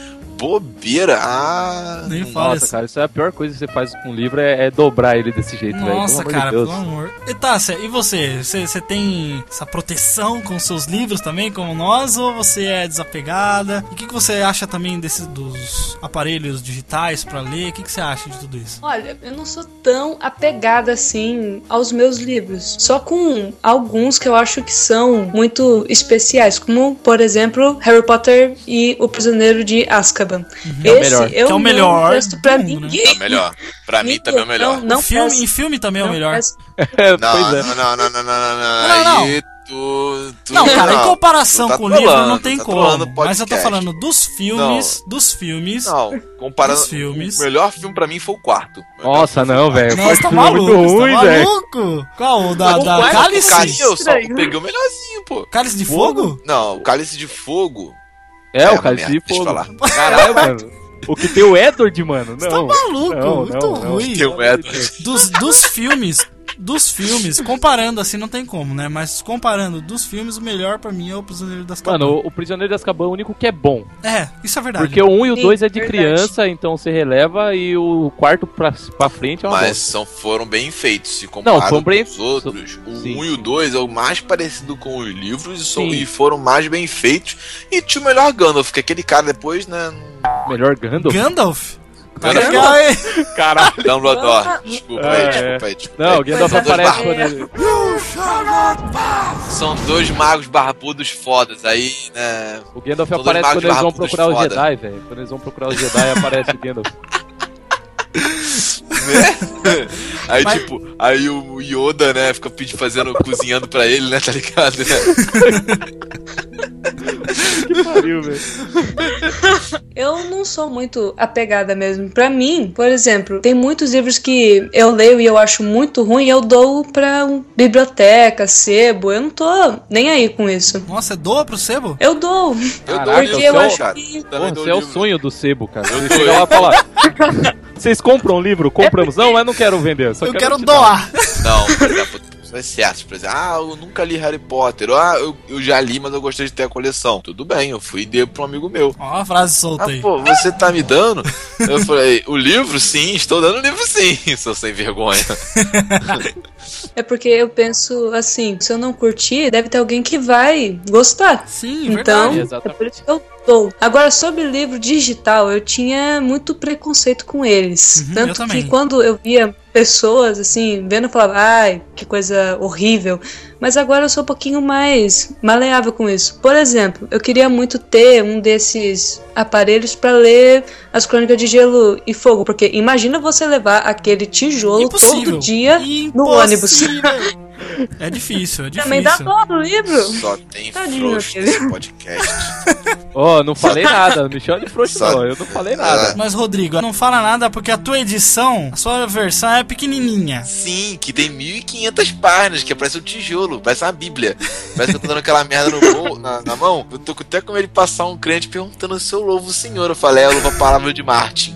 Bobeira. Ah. Nem fala Nossa, isso. cara, isso é a pior coisa que você faz com um livro, é, é dobrar ele desse jeito, velho. Nossa, Pelo cara, de pelo amor. E Tássia, e você? você? Você tem essa proteção com seus livros também, como nós, ou você é desapegada? E o que, que você acha também desses dos aparelhos digitais pra ler? O que, que você acha de tudo isso? Olha, eu não sou tão apegada assim aos meus livros. Só com alguns que eu acho que são muito especiais, como, por exemplo, Harry Potter e O Prisioneiro de Azkaban. É o Esse melhor. eu Que é o não melhor presto pra do mundo, né? ninguém. É o melhor. Pra mim também é o melhor. Não, não Em filme, em filme também é o Não melhor. É, Não, pois é. não, não, não, não, não, não, não. Não, não. Aí tu, tu- Não, cara, em comparação tá com o livro não tem tá como. o Mas eu tô falando dos filmes, dos filmes. Não, comparando. Os filmes. O melhor filme pra mim foi o quarto. Nossa, não, velho. Nossa, tá é muito maluco, ruim, tá maluco? Qual? O da, O da Cálice? Eu só peguei o melhorzinho, pô. Cálice de Fogo? Não, o Cálice de Fogo. É, É, o falar. Caralho, mano. O que tem o Edward, mano. Não. Tá maluco, Não, muito não, não. ruim. Tem o Edward. Dos, dos filmes, dos filmes, comparando assim não tem como, né? Mas comparando dos filmes, o melhor pra mim é o Prisioneiro das Mano, o, Prisioneiro de Azkaban é o único que é bom. É, isso é verdade. Porque o 1 e o Sim, 2 é de verdade. criança, então você releva, e o quarto pra, pra frente é uma Mas bosta. são, foram bem feitos. Se comparado Não, foram bem- com os outros, o Sim. 1 e o 2 é o mais parecido com os livros e, são- e foram mais bem feitos. E tinha o melhor Gandalf, que aquele cara depois, né? Melhor Gandalf? Gandalf? Hein? Caralho. Dumbledore. Desculpa aí, É, desculpa aí, desculpa Não, o Gandalf aparece quando ele... São dois magos barbudos fodas. Aí, né? O Gandalf aparece quando eles vão procurar o foda. Jedi, velho. Quando eles vão procurar o Jedi, aparece o Gandalf. né? Aí, Mas- tipo, aí o Yoda, né, fica pedindo, fazendo, cozinhando pra ele, né, tá ligado? Que pariu, velho. Eu não sou muito apegada mesmo. Pra mim, por exemplo, tem muitos livros que eu leio e eu acho muito ruim e eu dou pra um- biblioteca, sebo. Eu não tô nem aí com isso. Nossa, é doa pro sebo? Eu dou. Eu Caraca, Porque eu seu- acho cara. que. Pô, você é o sonho do sebo, cara. Eu eu- lá e fala... Vocês compram um livro? Compramos. Não, mas não quero vender. eu Só Eu quero dar. doar. Não, por exemplo, pessoas certas, por exemplo, ah, eu nunca li Harry Potter, ah, eu, eu já li, mas eu gostei de ter a coleção. Tudo bem, eu fui e dei pra um amigo meu. Ó, a frase solta Ah, aí. pô, você tá me dando? Eu falei, o livro sim, estou dando o livro sim, seu sem vergonha. É porque eu penso assim, se eu não curtir, deve ter alguém que vai gostar. Sim, Então, verdade. é Exatamente. por isso que eu dou. Agora, sobre livro digital, eu tinha muito preconceito com eles. Uhum, Tanto que quando eu via pessoas, assim, vendo, eu falava, ai, que coisa horrível. Mas agora eu sou um pouquinho mais maleável com isso. Por exemplo, eu queria muito ter um desses aparelhos para ler as Crônicas de Gelo e Fogo. Porque imagina você levar aquele tijolo Impossível. todo dia no ônibus. É difícil, é difícil. Também dá dó no livro. Só tem Tadinho, frouxo nesse podcast. Ó, não falei nada. Me chama de frouxo, Só- não. Eu não falei nada. Mas, Rodrigo, não fala nada porque a tua edição, a sua versão é pequenininha. Sim, que tem 1500 páginas, que parece um tijolo, parece uma bíblia. Parece que eu tô dando aquela merda no bol, na, na mão. Eu tô até com ele passar um crente perguntando se eu louvo o senhor. Eu falei, é, eu louvo a palavra de Martin.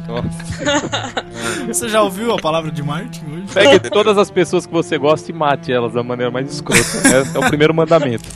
Você já ouviu a palavra de Martin hoje? Pegue todas as pessoas que você gosta e mate elas da maneira mais escrota. É, é o primeiro mandamento.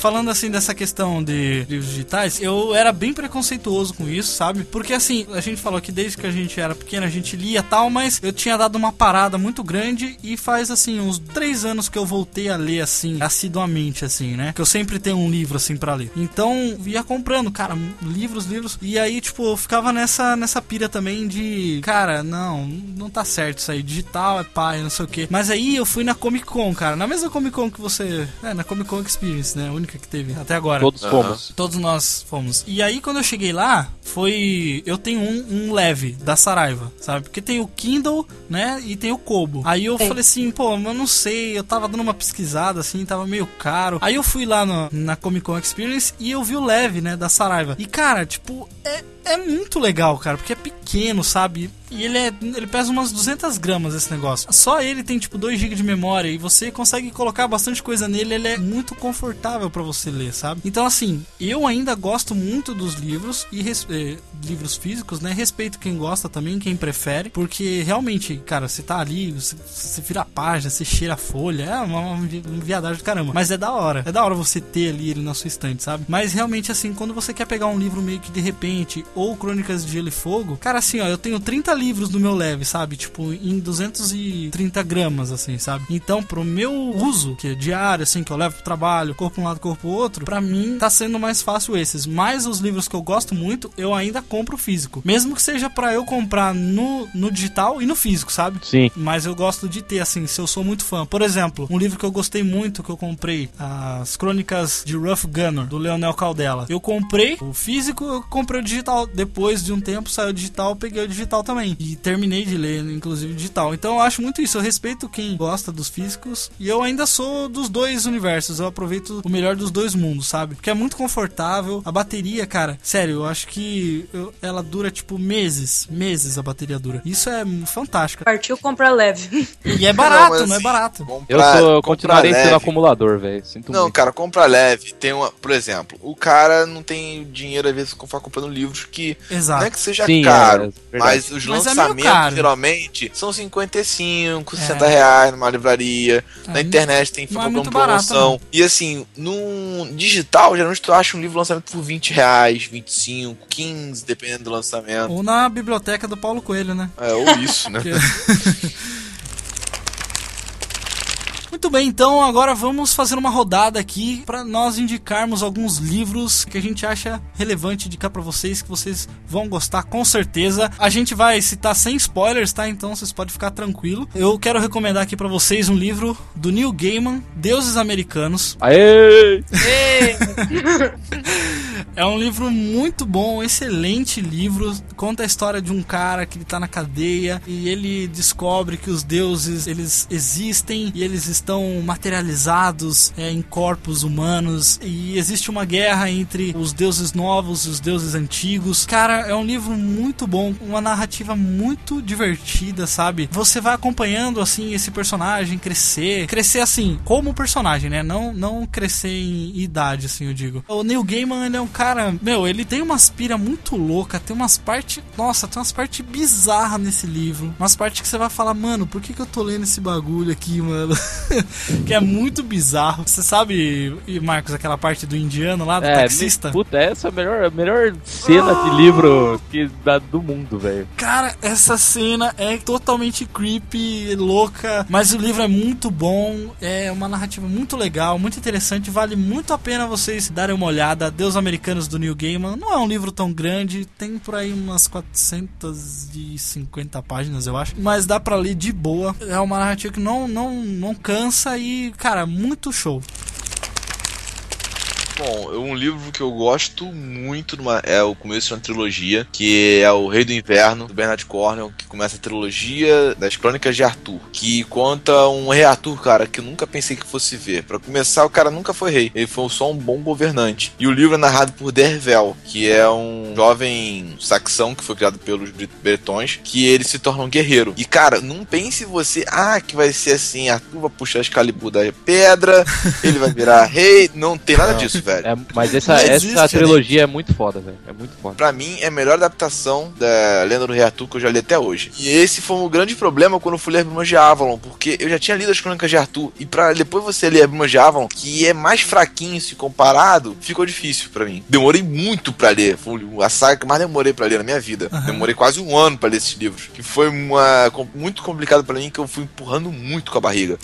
Falando assim dessa questão de livros digitais, eu era bem preconceituoso com isso, sabe? Porque assim, a gente falou que desde que a gente era pequeno a gente lia tal, mas eu tinha dado uma parada muito grande e faz assim uns três anos que eu voltei a ler assim, assiduamente, assim, né? Que eu sempre tenho um livro assim para ler. Então, ia comprando, cara, livros, livros. E aí, tipo, eu ficava nessa, nessa pira também de, cara, não, não tá certo isso aí. Digital é pai, não sei o que. Mas aí eu fui na Comic Con, cara. Na mesma Comic Con que você. É, na Comic Con Experience, né? Única que teve até agora. Todos fomos. Todos nós fomos. E aí, quando eu cheguei lá, foi. Eu tenho um, um leve da Saraiva, sabe? Porque tem o Kindle, né? E tem o Kobo. Aí eu falei assim, pô, eu não sei. Eu tava dando uma pesquisada assim, tava meio caro. Aí eu fui lá no- na Comic Con Experience e eu vi o leve, né? Da Saraiva. E cara, tipo, é, é muito legal, cara, porque é pequeno, sabe? E ele é. Ele pesa umas 200 gramas esse negócio. Só ele tem tipo 2 GB de memória e você consegue colocar bastante coisa nele. Ele é muito confortável pra você ler, sabe? Então, assim, eu ainda gosto muito dos livros e eh, livros físicos, né? Respeito quem gosta também, quem prefere, porque realmente, cara, você tá ali, você, você vira a página, você cheira a folha, é uma, uma uma viadagem do caramba. Mas é da hora. É da hora você ter ali ele na sua estante, sabe? Mas realmente, assim, quando você quer pegar um livro meio que de repente, ou Crônicas de Gelo e Fogo, cara, assim, ó, eu tenho 30 livros no meu leve, sabe? Tipo, em 230 gramas, assim, sabe? Então, pro meu uso, que é diário, assim, que eu levo pro trabalho, corpo um lado, corpo outro, pra mim tá sendo mais fácil esses. Mas os livros que eu gosto muito, eu ainda compro físico. Mesmo que seja pra eu comprar no, no digital e no físico, sabe? Sim. Mas eu gosto de ter, assim, se eu sou muito fã. Por exemplo, um livro que eu gostei muito, que eu comprei, As Crônicas de Rough Gunner, do Leonel Caldela. Eu comprei o físico, eu comprei o digital. Depois de um tempo, saiu o digital, eu peguei o digital também. E terminei de ler, inclusive, digital. Então eu acho muito isso. Eu respeito quem gosta dos físicos. E eu ainda sou dos dois universos. Eu aproveito o melhor dos dois mundos, sabe? Porque é muito confortável. A bateria, cara, sério, eu acho que eu- ela dura, tipo, meses. Meses a bateria dura. Isso é fantástico. Partiu comprar leve. E é barato, mas não, é barato. Eu, Comprar- sou, eu comprar continuarei sendo acumulador, velho. Sinto Não, muito. cara, compra leve. Tem uma, por exemplo, o cara não tem dinheiro às vezes para comprando livros que Exato. não é que seja Sim, caro, é mas os Mas é meio lançamentos caro. geralmente são 55, 60 É. reais numa livraria. É, Na internet tem não é uma muito barato, promoção. E assim, no digital, geralmente tu acha um livro lançamento por 20 reais, 25, 15, dependendo do lançamento. Ou na biblioteca do Paulo Coelho, né? É, ou isso, né? Muito bem, então agora vamos fazer uma rodada aqui para nós indicarmos alguns livros que a gente acha relevante indicar para vocês, que vocês vão gostar com certeza. A gente vai citar sem spoilers, tá? Então vocês podem ficar tranquilo. Eu quero recomendar aqui para vocês um livro do Neil Gaiman, Deuses Americanos. Aê! É um livro muito bom, um excelente livro. Conta a história de um cara que ele tá na cadeia e ele descobre que os deuses eles existem e eles estão materializados é, em corpos humanos e existe uma guerra entre os deuses novos e os deuses antigos. Cara, é um livro muito bom, uma narrativa muito divertida, sabe? Você vai acompanhando assim esse personagem crescer, crescer assim como personagem, né? Não não crescer em idade, assim eu digo. O Neil Gaiman ele é um cara, meu, ele tem uma aspira muito louca, tem umas partes, nossa, tem umas partes bizarras nesse livro, umas partes que você vai falar, mano, por que que eu tô lendo esse bagulho aqui, mano? que é muito bizarro. Você sabe, Marcos, aquela parte do indiano lá, do É, taxista? me- puta, essa é a melhor, a melhor cena de livro que da, do mundo, velho. Cara, essa cena é totalmente creepy, louca, mas o livro é muito bom, é uma narrativa muito legal, muito interessante, vale muito a pena vocês darem uma olhada. Deus Americanos do Neil Gaiman não é um livro tão grande, tem por aí umas 450 páginas, eu acho, mas dá pra ler de boa. É uma narrativa que não não não cansa e, cara, muito show. Bom, um livro que eu gosto muito numa- é o começo de uma trilogia, que é O Rei do Inverno, do Bernard Cornwell, que começa a trilogia das Crônicas de Arthur, que conta um rei Arthur, cara, que eu nunca pensei que fosse ver. Pra começar, o cara nunca foi rei, ele foi só um bom governante. E o livro é narrado por Dervel, que é um jovem saxão que foi criado pelos bretões, que ele se torna um guerreiro. E, cara, não pense você, ah, que vai ser assim, Arthur vai puxar a Excalibur da pedra, ele vai virar rei. Não tem nada disso, velho. Velho. É, mas essa, Não essa existe, trilogia é muito foda, velho. É muito foda. Pra mim, é a melhor adaptação da Lenda do Rei Arthur que eu já li até hoje. E esse foi um grande problema quando eu fui ler Brumas de Avalon, porque eu já tinha lido as Crônicas de Arthur, e pra depois você ler Brumas de Avalon, que é mais fraquinho se comparado, ficou difícil pra mim. Demorei muito pra ler. Foi a saga que mais demorei pra ler na minha vida. Demorei quase um ano pra ler esses livros. Que foi uma, muito complicado pra mim, que eu fui empurrando muito com a barriga.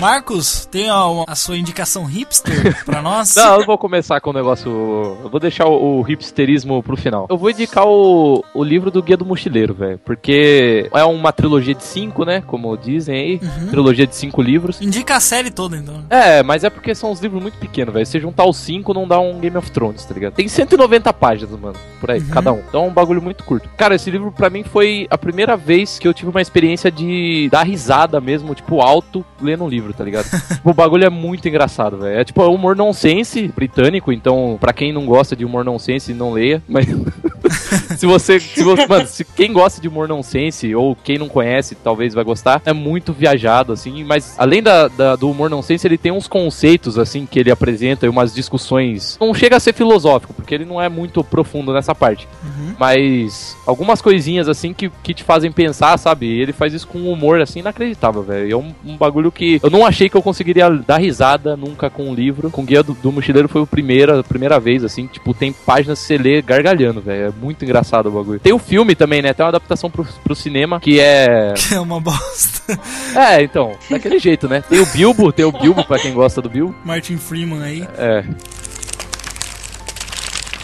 Marcos, tem a, a sua indicação hipster pra nós? Não, eu vou começar com o negócio. Eu vou deixar o, o hipsterismo pro final. Eu vou indicar o, o livro do Guia do Mochileiro, velho. Porque é uma trilogia de cinco, né? Como dizem aí. Trilogia de cinco livros. Indica a série toda, então. É, mas é porque são uns livros muito pequenos, velho. Se juntar os cinco, não dá um Game of Thrones, tá ligado? Tem 190 páginas, mano, por aí, cada um. Então é um bagulho muito curto. Cara, esse livro pra mim foi a primeira vez que eu tive uma experiência de dar risada mesmo, tipo, alto, lendo um livro, tá ligado? Tipo, o bagulho é muito engraçado, velho. É tipo é humor nonsense britânico, então, pra quem não gosta de humor nonsense, não leia. Mas se você. Se você mano, se quem gosta de humor nonsense, ou quem não conhece, talvez vai gostar, é muito viajado, assim. Mas além da, da- do humor nonsense, ele tem uns conceitos, assim, que ele apresenta e umas discussões. Não chega a ser filosófico, porque ele não é muito profundo nessa parte. Mas algumas coisinhas, assim, que, que te fazem pensar, sabe? Ele faz isso com um humor, assim, inacreditável, velho. É um, um bagulho que eu não achei que eu conseguiria dar risada nunca com um livro. Com Guia do, do Mochileiro foi o primeira, a primeira vez, assim, tipo, tem páginas que você lê gargalhando, velho. Muito engraçado o bagulho. Tem o filme também, né? Tem uma adaptação pro, pro cinema que é. Que é uma bosta. É, então, daquele jeito, né? Tem o Bilbo, tem o Bilbo pra quem gosta do Bilbo. Martin Freeman aí. É.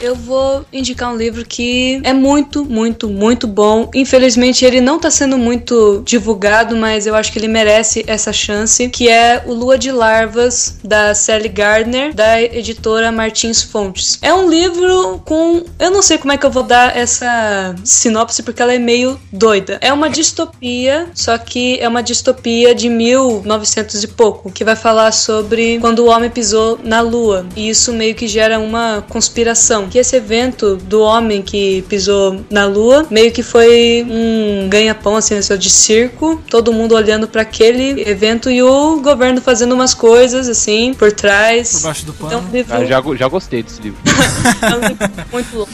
Eu vou indicar um livro que é muito, muito, muito bom. Infelizmente, ele não tá sendo muito divulgado, mas eu acho que ele merece essa chance, que é o Lua de Larvas, da Sally Gardner, da editora Martins Fontes. É um livro com... Eu não sei como é que eu vou dar essa sinopse, porque ela é meio doida. É uma distopia, só que é uma distopia de 1900 e pouco, que vai falar sobre quando o homem pisou na Lua. E isso meio que gera uma conspiração. Que esse evento do homem que pisou na Lua meio que foi um ganha-pão, assim, né, só de circo. Todo mundo olhando para aquele evento e o governo fazendo umas coisas, assim, por trás. Por baixo do pano. Então, livro Ah, já, já gostei desse livro. é um livro muito louco.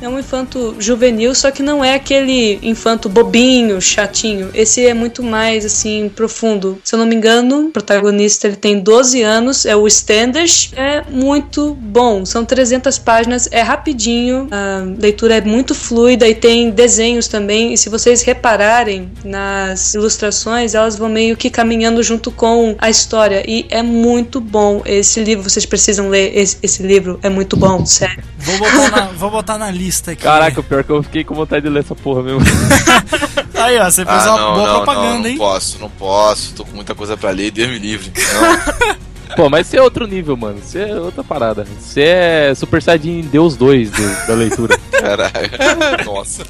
É um infanto juvenil, só que não é aquele infanto bobinho, chatinho. Esse é muito mais, assim, profundo. Se eu não me engano, o protagonista ele tem 12 anos, é o Standish. É muito bom. São 300 páginas, é rapidinho, a leitura é muito fluida e tem desenhos também. E se vocês repararem nas ilustrações, elas vão meio que caminhando junto com a história. E é muito bom esse livro. Vocês precisam ler esse, esse livro. É muito bom, sério. Vou botar, na, vou botar na lista aqui. Caraca, o pior é que eu fiquei com vontade de ler essa porra mesmo. Aí, ó, você fez Ah, uma não, boa não, propaganda, não, não hein? posso, não posso. Tô com muita coisa pra ler, Deus me livre. Não. Pô, mas você é outro nível, mano. Você é outra parada. Você é Super Saiyajin Deus 2 do- da leitura. Caralho. Nossa.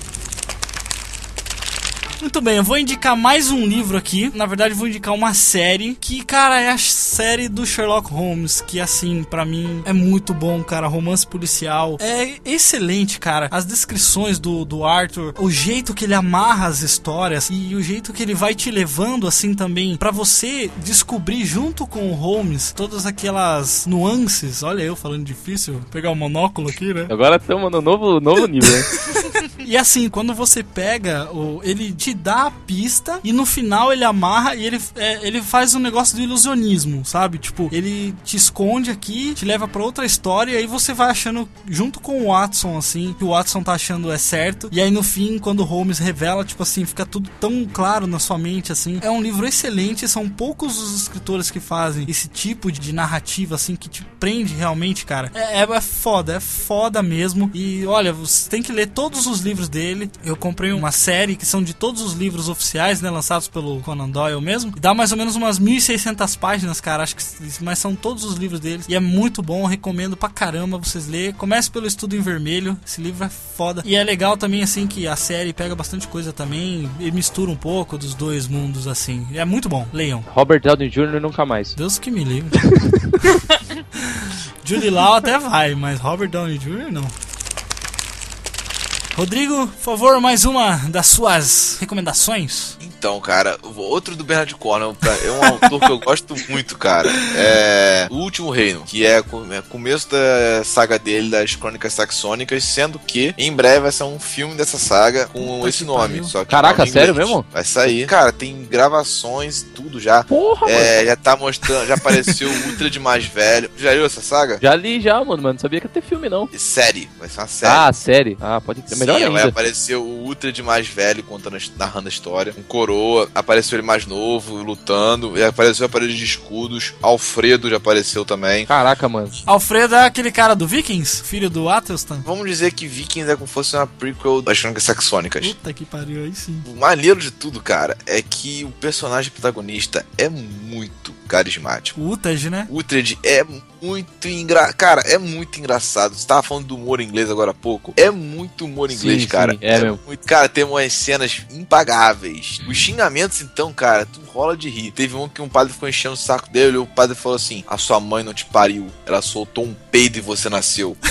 Muito bem, eu vou indicar mais um livro aqui. Na verdade, vou indicar uma série que, cara, é a série do Sherlock Holmes, que assim, pra mim é muito bom, cara. Romance policial é excelente, cara. As descrições do, do Arthur, o jeito que ele amarra as histórias e o jeito que ele vai te levando assim também pra você descobrir junto com o Holmes todas aquelas nuances. Olha eu falando difícil, Vou pegar o monóculo aqui, né? Agora estamos no novo, novo nível, né? E assim, quando você pega, o, ele te dá a pista e no final ele amarra e ele, é, ele faz um negócio do ilusionismo, sabe? Tipo, ele te esconde aqui, te leva pra outra história e aí você vai achando, junto com o Watson, assim, que o Watson tá achando é certo. E aí no fim, quando o Holmes revela, tipo assim, fica tudo tão claro na sua mente, assim. É um livro excelente, são poucos os escritores que fazem esse tipo de narrativa, assim, que te prende realmente, cara. É, é, é foda, é foda mesmo. E olha, você tem que ler todos os livros dele. Eu comprei uma série que são de todos os livros oficiais, né, lançados pelo Conan Doyle mesmo. E dá mais ou menos umas 1600 páginas, cara, acho que mas são todos os livros deles e é muito bom, recomendo pra caramba vocês lerem. Comece pelo Estudo em Vermelho, esse livro é foda. E é legal também assim que a série pega bastante coisa também e mistura um pouco dos dois mundos assim. É muito bom. Leiam. Robert Downey Jr. nunca mais. Deus que me livre. Judy Law até vai, mas Robert Downey Jr. não. Rodrigo, por favor, mais uma das suas recomendações. Então, cara, outro do Bernard Cornwell é um autor que eu gosto muito, cara. É O Último Reino, que é o é começo da saga dele, das Crônicas Saxônicas, sendo que em breve vai sair um filme dessa saga com Puta esse nome. pariu. Só que Caraca, nome sério mesmo? Vai sair. Cara, tem gravações, tudo já. Porra, É, já tá mostrando, já apareceu o Ultra de mais velho. Já viu essa saga? Já li já, mano, mas não sabia que ia ter filme, não. E série, vai ser uma série. Ah, série. Ah, pode ter. Sim, Melhor vai ainda. aparecer o Ultra de mais velho contando, a- narrando a história. Um coroa, apareceu ele mais novo, lutando. E apareceu a parede de escudos. Alfredo já apareceu também. Caraca, mano. Alfredo é aquele cara do Vikings, filho do Athelstan. Vamos dizer que Vikings é como se fosse uma prequel das Crônicas Saxônicas. Puta que pariu, aí sim. O maneiro de tudo, cara, é que o personagem protagonista é muito carismático. O Utaj, né? O Uhtred é muito engraçado. Cara, é muito engraçado. Você tava falando do humor inglês agora há pouco. É muito humor inglês, Sim, cara. sim, é mesmo. muito. Cara, tem umas cenas impagáveis. Os xingamentos, então, cara, tu rola de rir. Teve um que um padre ficou enchendo o saco dele e o padre falou assim: A sua mãe não te pariu. Ela soltou um peido e você nasceu.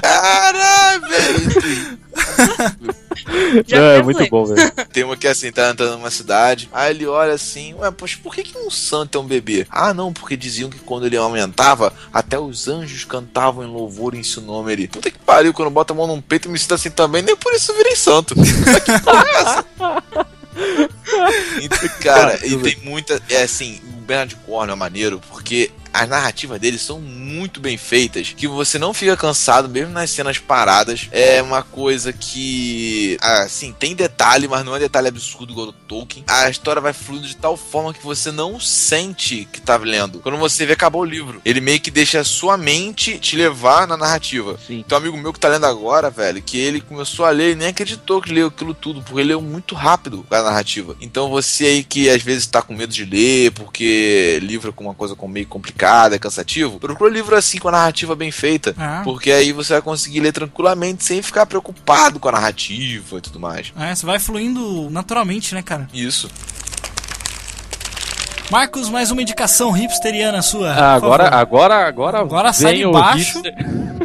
Caralho, velho. Já é, muito bom, velho. Tem uma que é assim, tá andando numa cidade, aí ele olha assim, ué, poxa, por que, que um santo é um bebê? Ah, não, porque diziam que quando ele aumentava, até os anjos cantavam em louvor em seu nome ele. Puta que pariu, quando bota a mão num peito e me sinto assim também, nem por isso eu virei santo. que porra é essa? Então, cara, e tem muita. É assim, o Bernard Cornwell é maneiro porque as narrativas dele são muito bem feitas, que você não fica cansado, mesmo nas cenas paradas. É uma coisa que, assim, tem detalhe, mas não é detalhe absurdo igual do Tolkien. A história vai fluindo de tal forma que você não sente que tá lendo. Quando você vê, acabou o livro. Ele meio que deixa a sua mente te levar na narrativa. Sim. Tem um amigo meu que tá lendo agora, velho, que ele começou a ler e nem acreditou que leu aquilo tudo, porque ele leu muito rápido a narrativa. Então você aí que às vezes tá com medo de ler, porque livro é com uma coisa meio complicada, é cansativo, procura livro assim com a narrativa bem feita. Ah. Porque aí você vai conseguir ler tranquilamente sem ficar preocupado com a narrativa e tudo mais. É, você vai fluindo naturalmente, né, cara? Isso. Marcos, mais uma indicação hipsteriana sua. Ah, agora, favor. agora, agora, Agora sai vem de o baixo. hipster.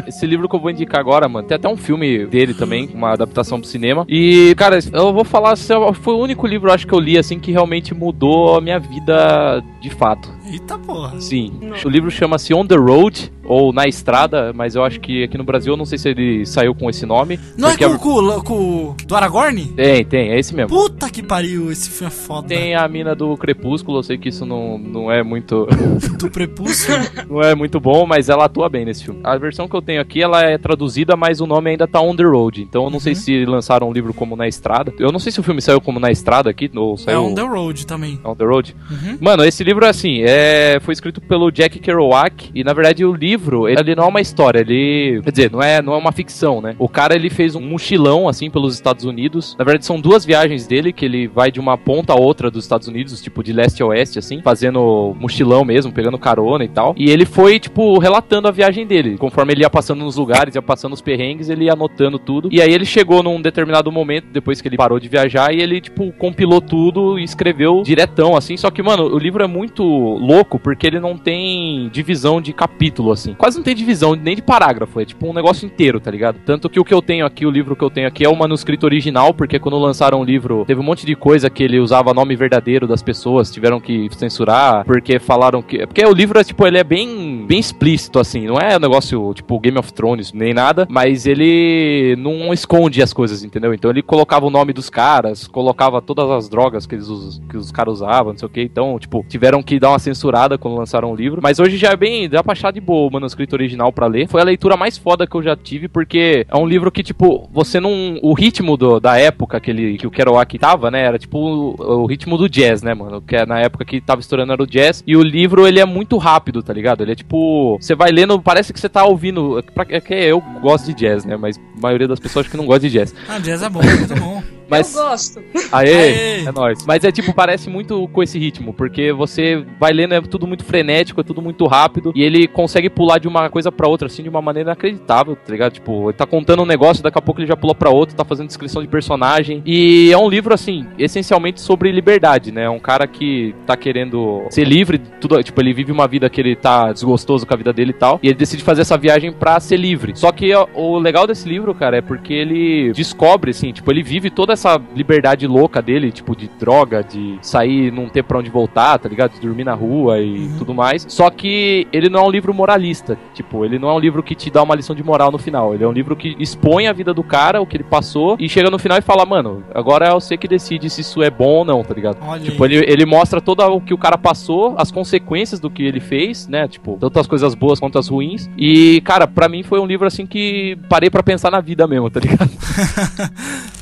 Esse livro que eu vou indicar agora, mano, tem até um filme dele também, uma adaptação pro cinema. E, cara, eu vou falar, foi o único livro, acho que eu li, assim, que realmente mudou a minha vida de fato. Eita porra. Sim. O livro chama-se On the Road, ou Na Estrada, mas eu acho que aqui no Brasil, eu não sei se ele saiu com esse nome. Não é com, com, com do Aragorn? Tem, tem, é esse mesmo. Puta que pariu, esse filme é foda. Tem a mina do Crepúsculo, eu sei que isso não, não é muito Do prepúcio. não é muito bom, mas ela atua bem nesse filme. A versão que eu tenho aqui, ela é traduzida, mas o nome ainda tá On The Road. Então eu não sei Uhum. se lançaram um livro como Na Estrada. Eu não sei se o filme saiu como Na Estrada aqui, ou é saiu... on the road também. On the Road. Uhum. Mano, esse livro é assim, é... foi escrito pelo Jack Kerouac e na verdade o livro, ele não é uma história, ele, quer dizer, não é, não é uma ficção, né? O cara ele fez um mochilão assim pelos Estados Unidos. Na verdade são duas viagens dele que ele vai de uma ponta a outra dos Estados Unidos, tipo de leste a oeste assim, fazendo mochilão mesmo, pegando carona e tal. E ele foi tipo relatando a viagem dele, conforme ele ia passando nos lugares, ia passando os perrengues, ele ia anotando tudo. E aí ele chegou num determinado momento depois que ele parou de viajar e ele tipo compilou tudo e escreveu diretão assim. Só que mano, o livro é muito louco porque ele não tem divisão de capítulo assim. Quase não tem divisão nem de parágrafo, é tipo um negócio inteiro, tá ligado? Tanto que o que eu tenho aqui, o livro que eu tenho aqui é o manuscrito original, porque quando lançaram o livro, teve um monte de coisa que ele usava nome verdadeiro das pessoas, tiveram que censurar, porque falaram que, porque o livro é tipo, ele é bem bem explícito assim, não é um negócio tipo Game of Thrones nem nada, mas ele não esconde as coisas, entendeu? Então ele colocava o nome dos caras, colocava todas as drogas que eles que os caras usavam, não sei o que. Então, tipo, tiveram que dar uma censurada quando lançaram o livro, mas hoje já é bem, dá pra achar de boa manuscrito original pra ler. Foi a leitura mais foda que eu já tive, porque é um livro que, tipo, você não. O ritmo do- da época que, ele, que o Kerouac tava, né? Era tipo o, o ritmo do jazz, né, mano? Que é na época que tava estourando era o jazz. E o livro, ele é muito rápido, tá ligado? Ele é tipo. Você vai lendo, parece que você tá ouvindo. Pra, é que eu gosto de jazz, né? Mas a maioria das pessoas acho que não gosta de jazz. Ah, jazz é bom, muito bom. Mas Eu gosto. Aê, Aê. é nóis. Mas é tipo, parece muito com esse ritmo, porque você vai lendo, é tudo muito frenético, é tudo muito rápido, e ele consegue pular de uma coisa pra outra, assim, de uma maneira inacreditável, tá ligado? Tipo, ele tá contando um negócio, daqui a pouco ele já pula pra outro, tá fazendo descrição de personagem, e é um livro, assim, essencialmente sobre liberdade, né? É um cara que tá querendo ser livre, tudo, tipo, ele vive uma vida que ele tá desgostoso com a vida dele e tal, e ele decide fazer essa viagem pra ser livre. Só que ó, o legal desse livro, cara, é porque ele descobre, assim, tipo, ele vive toda essa liberdade louca dele, tipo, de droga, de sair, não ter pra onde voltar, tá ligado? De dormir na rua e tudo mais. Só que ele não é um livro moralista, tipo, ele não é um livro que te dá uma lição de moral no final. Ele é um livro que expõe a vida do cara, o que ele passou, e chega no final e fala, mano, agora é você que decide se isso é bom ou não, tá ligado? Olha Tipo, ele, ele mostra todo o que o cara passou, as consequências do que ele fez, né? Tipo, tanto as coisas boas quanto as ruins. E, cara, pra mim foi um livro assim que parei pra pensar na vida mesmo, tá ligado?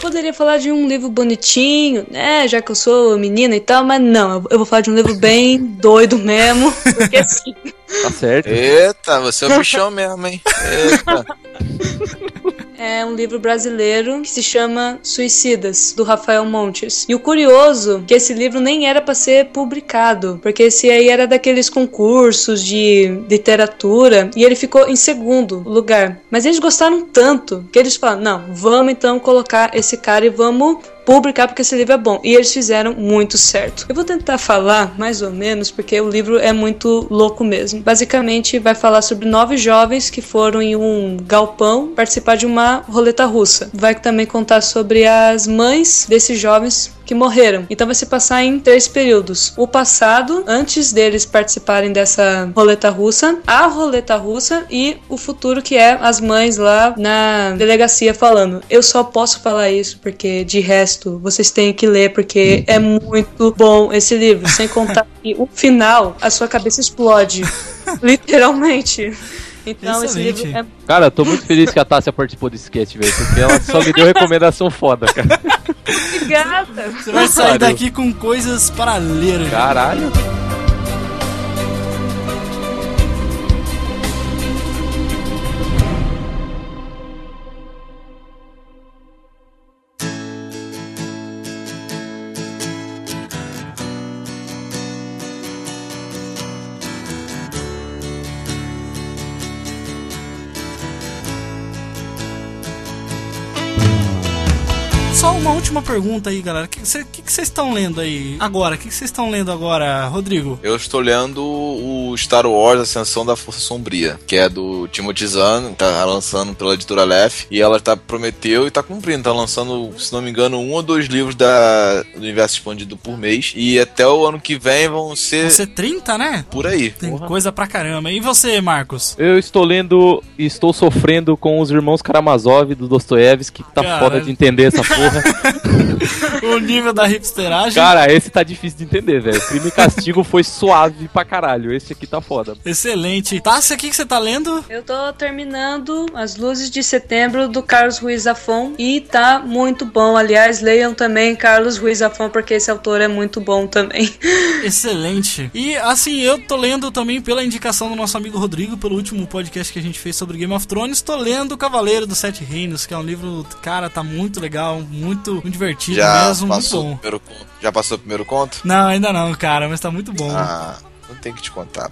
Eu poderia falar de um livro bonitinho, né? Já que eu sou menina e tal, mas não, eu- eu vou falar de um livro bem doido mesmo. Porque assim, Tá certo. Eita, você é o bichão mesmo, hein? Eita. é um livro brasileiro que se chama Suicidas, do Rafael Montes. E o curioso é que esse livro nem era pra ser publicado, porque esse aí era daqueles concursos de literatura e ele ficou em segundo lugar. Mas eles gostaram tanto que eles falaram: "Não, vamos então colocar esse cara e vamos publicar porque esse livro é bom. E eles fizeram muito certo. Eu vou tentar falar mais ou menos porque o livro é muito louco mesmo. Basicamente vai falar sobre nove jovens que foram em um galpão participar de uma roleta russa. Vai também contar sobre as mães desses jovens que morreram. Então vai se passar em três períodos: o passado, antes deles participarem dessa roleta russa, a roleta russa e o futuro, que é as mães lá na delegacia falando: Eu só posso falar isso porque de resto vocês têm que ler porque é muito bom esse livro. Sem contar que o final, a sua cabeça explode. Literalmente. Então esse Excelente. livro é Cara, eu tô muito feliz que a Tássia participou desse sketch, velho, porque ela só me deu recomendação foda, cara. Obrigada. Você vai sair daqui com coisas para ler. gente. Caralho. Última pergunta aí, galera. O que vocês que que vocês estão lendo aí agora? O que vocês estão lendo agora, Rodrigo? Eu estou lendo o Star Wars Ascensão da Força Sombria, que é do Timothy Zahn, tá lançando pela editora Lef, e ela tá prometeu e tá cumprindo, tá lançando, se não me engano, um ou dois livros da, do universo expandido por mês, e até o ano que vem vão ser Você 30, né? por aí. Tem coisa pra caramba. E você, Marcos? Eu estou lendo e estou sofrendo com os irmãos Karamazov do Dostoiévski, que tá Caralho. foda de entender essa porra. o nível da hipsteragem. Cara, esse tá difícil de entender, velho. Crime e Castigo foi suave pra caralho. Esse aqui tá foda. Excelente. Tássia, o que que você tá lendo? Eu tô terminando As Luzes de Setembro do Carlos Ruiz Zafon e tá muito bom. Aliás, leiam também Carlos Ruiz Zafon porque esse autor é muito bom também. Excelente. E assim, eu tô lendo também pela indicação do nosso amigo Rodrigo, pelo último podcast que a gente fez sobre Game of Thrones, tô lendo Cavaleiro dos Sete Reinos, que é um livro, cara, tá muito legal, muito, muito divertido Já mesmo, muito passou, o bom. primeiro. Já passou o primeiro conto? Não, ainda não, cara, mas tá muito bom. Ah, não tem que te contar.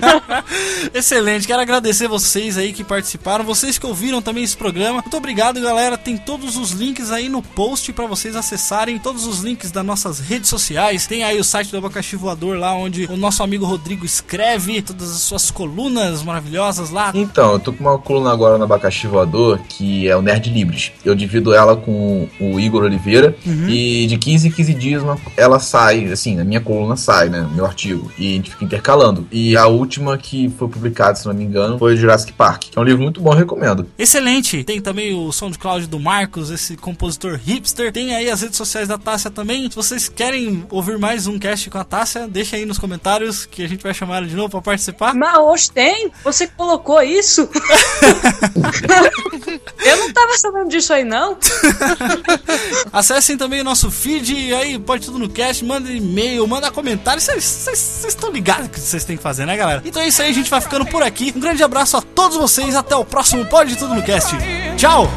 Excelente, quero agradecer vocês aí que participaram, vocês que ouviram também esse programa. Muito obrigado, galera. Tem todos os links aí no post para vocês acessarem, todos os links das nossas redes sociais. Tem aí o site do Abacaxi Voador lá onde o nosso amigo Rodrigo escreve todas as suas colunas maravilhosas lá. Então, eu tô com uma coluna agora no Abacaxi Voador, que é o Nerd Livres. Eu divido ela com o Igor Oliveira e de 15 em 15 dias ela sai, assim, a minha coluna sai, né, meu artigo, e a gente fica intercalando. E a última que foi publicada, se não me engano, foi Jurassic Park, que é um livro muito bom, recomendo. Excelente. Tem também o SoundCloud do Marcos, esse compositor hipster. Tem aí as redes sociais da Tássia também. Se vocês querem ouvir mais um cast com a Tássia, deixa aí nos comentários que a gente vai chamar ela de novo para participar. Mas hoje tem? Você que colocou isso? Eu não tava sabendo disso aí, não. Acessem também o nosso feed, aí pode tudo no cast, manda e-mail, manda comentário. Vocês estão ligados que vocês têm que fazer, né, galera? Então é isso aí, a gente vai ficando por aqui. Um grande abraço a todos vocês, até o próximo Pode Tudo no Cast. Tchau!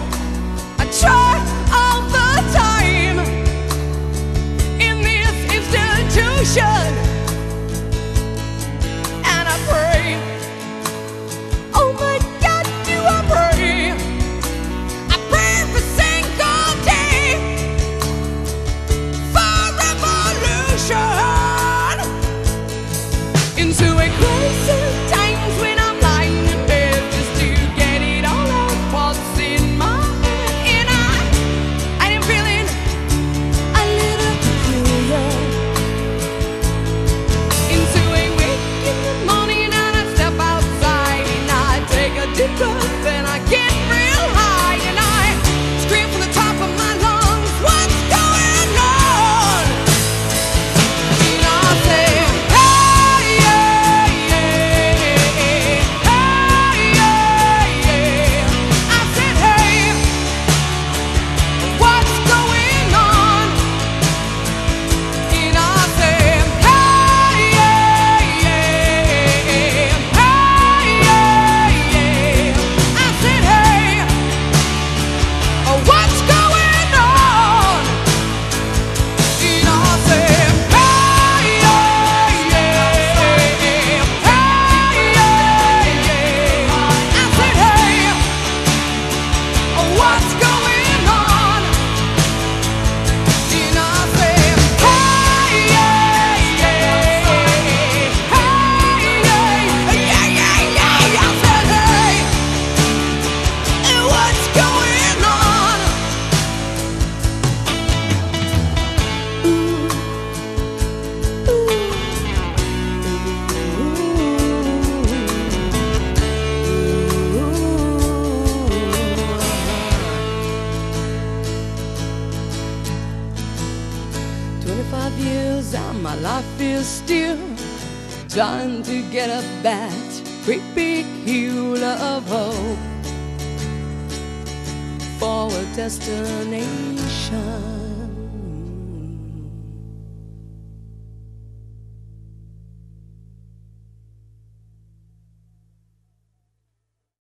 And I pray, oh my God, do I pray? Trying to get up that great big hill of hope for a destination.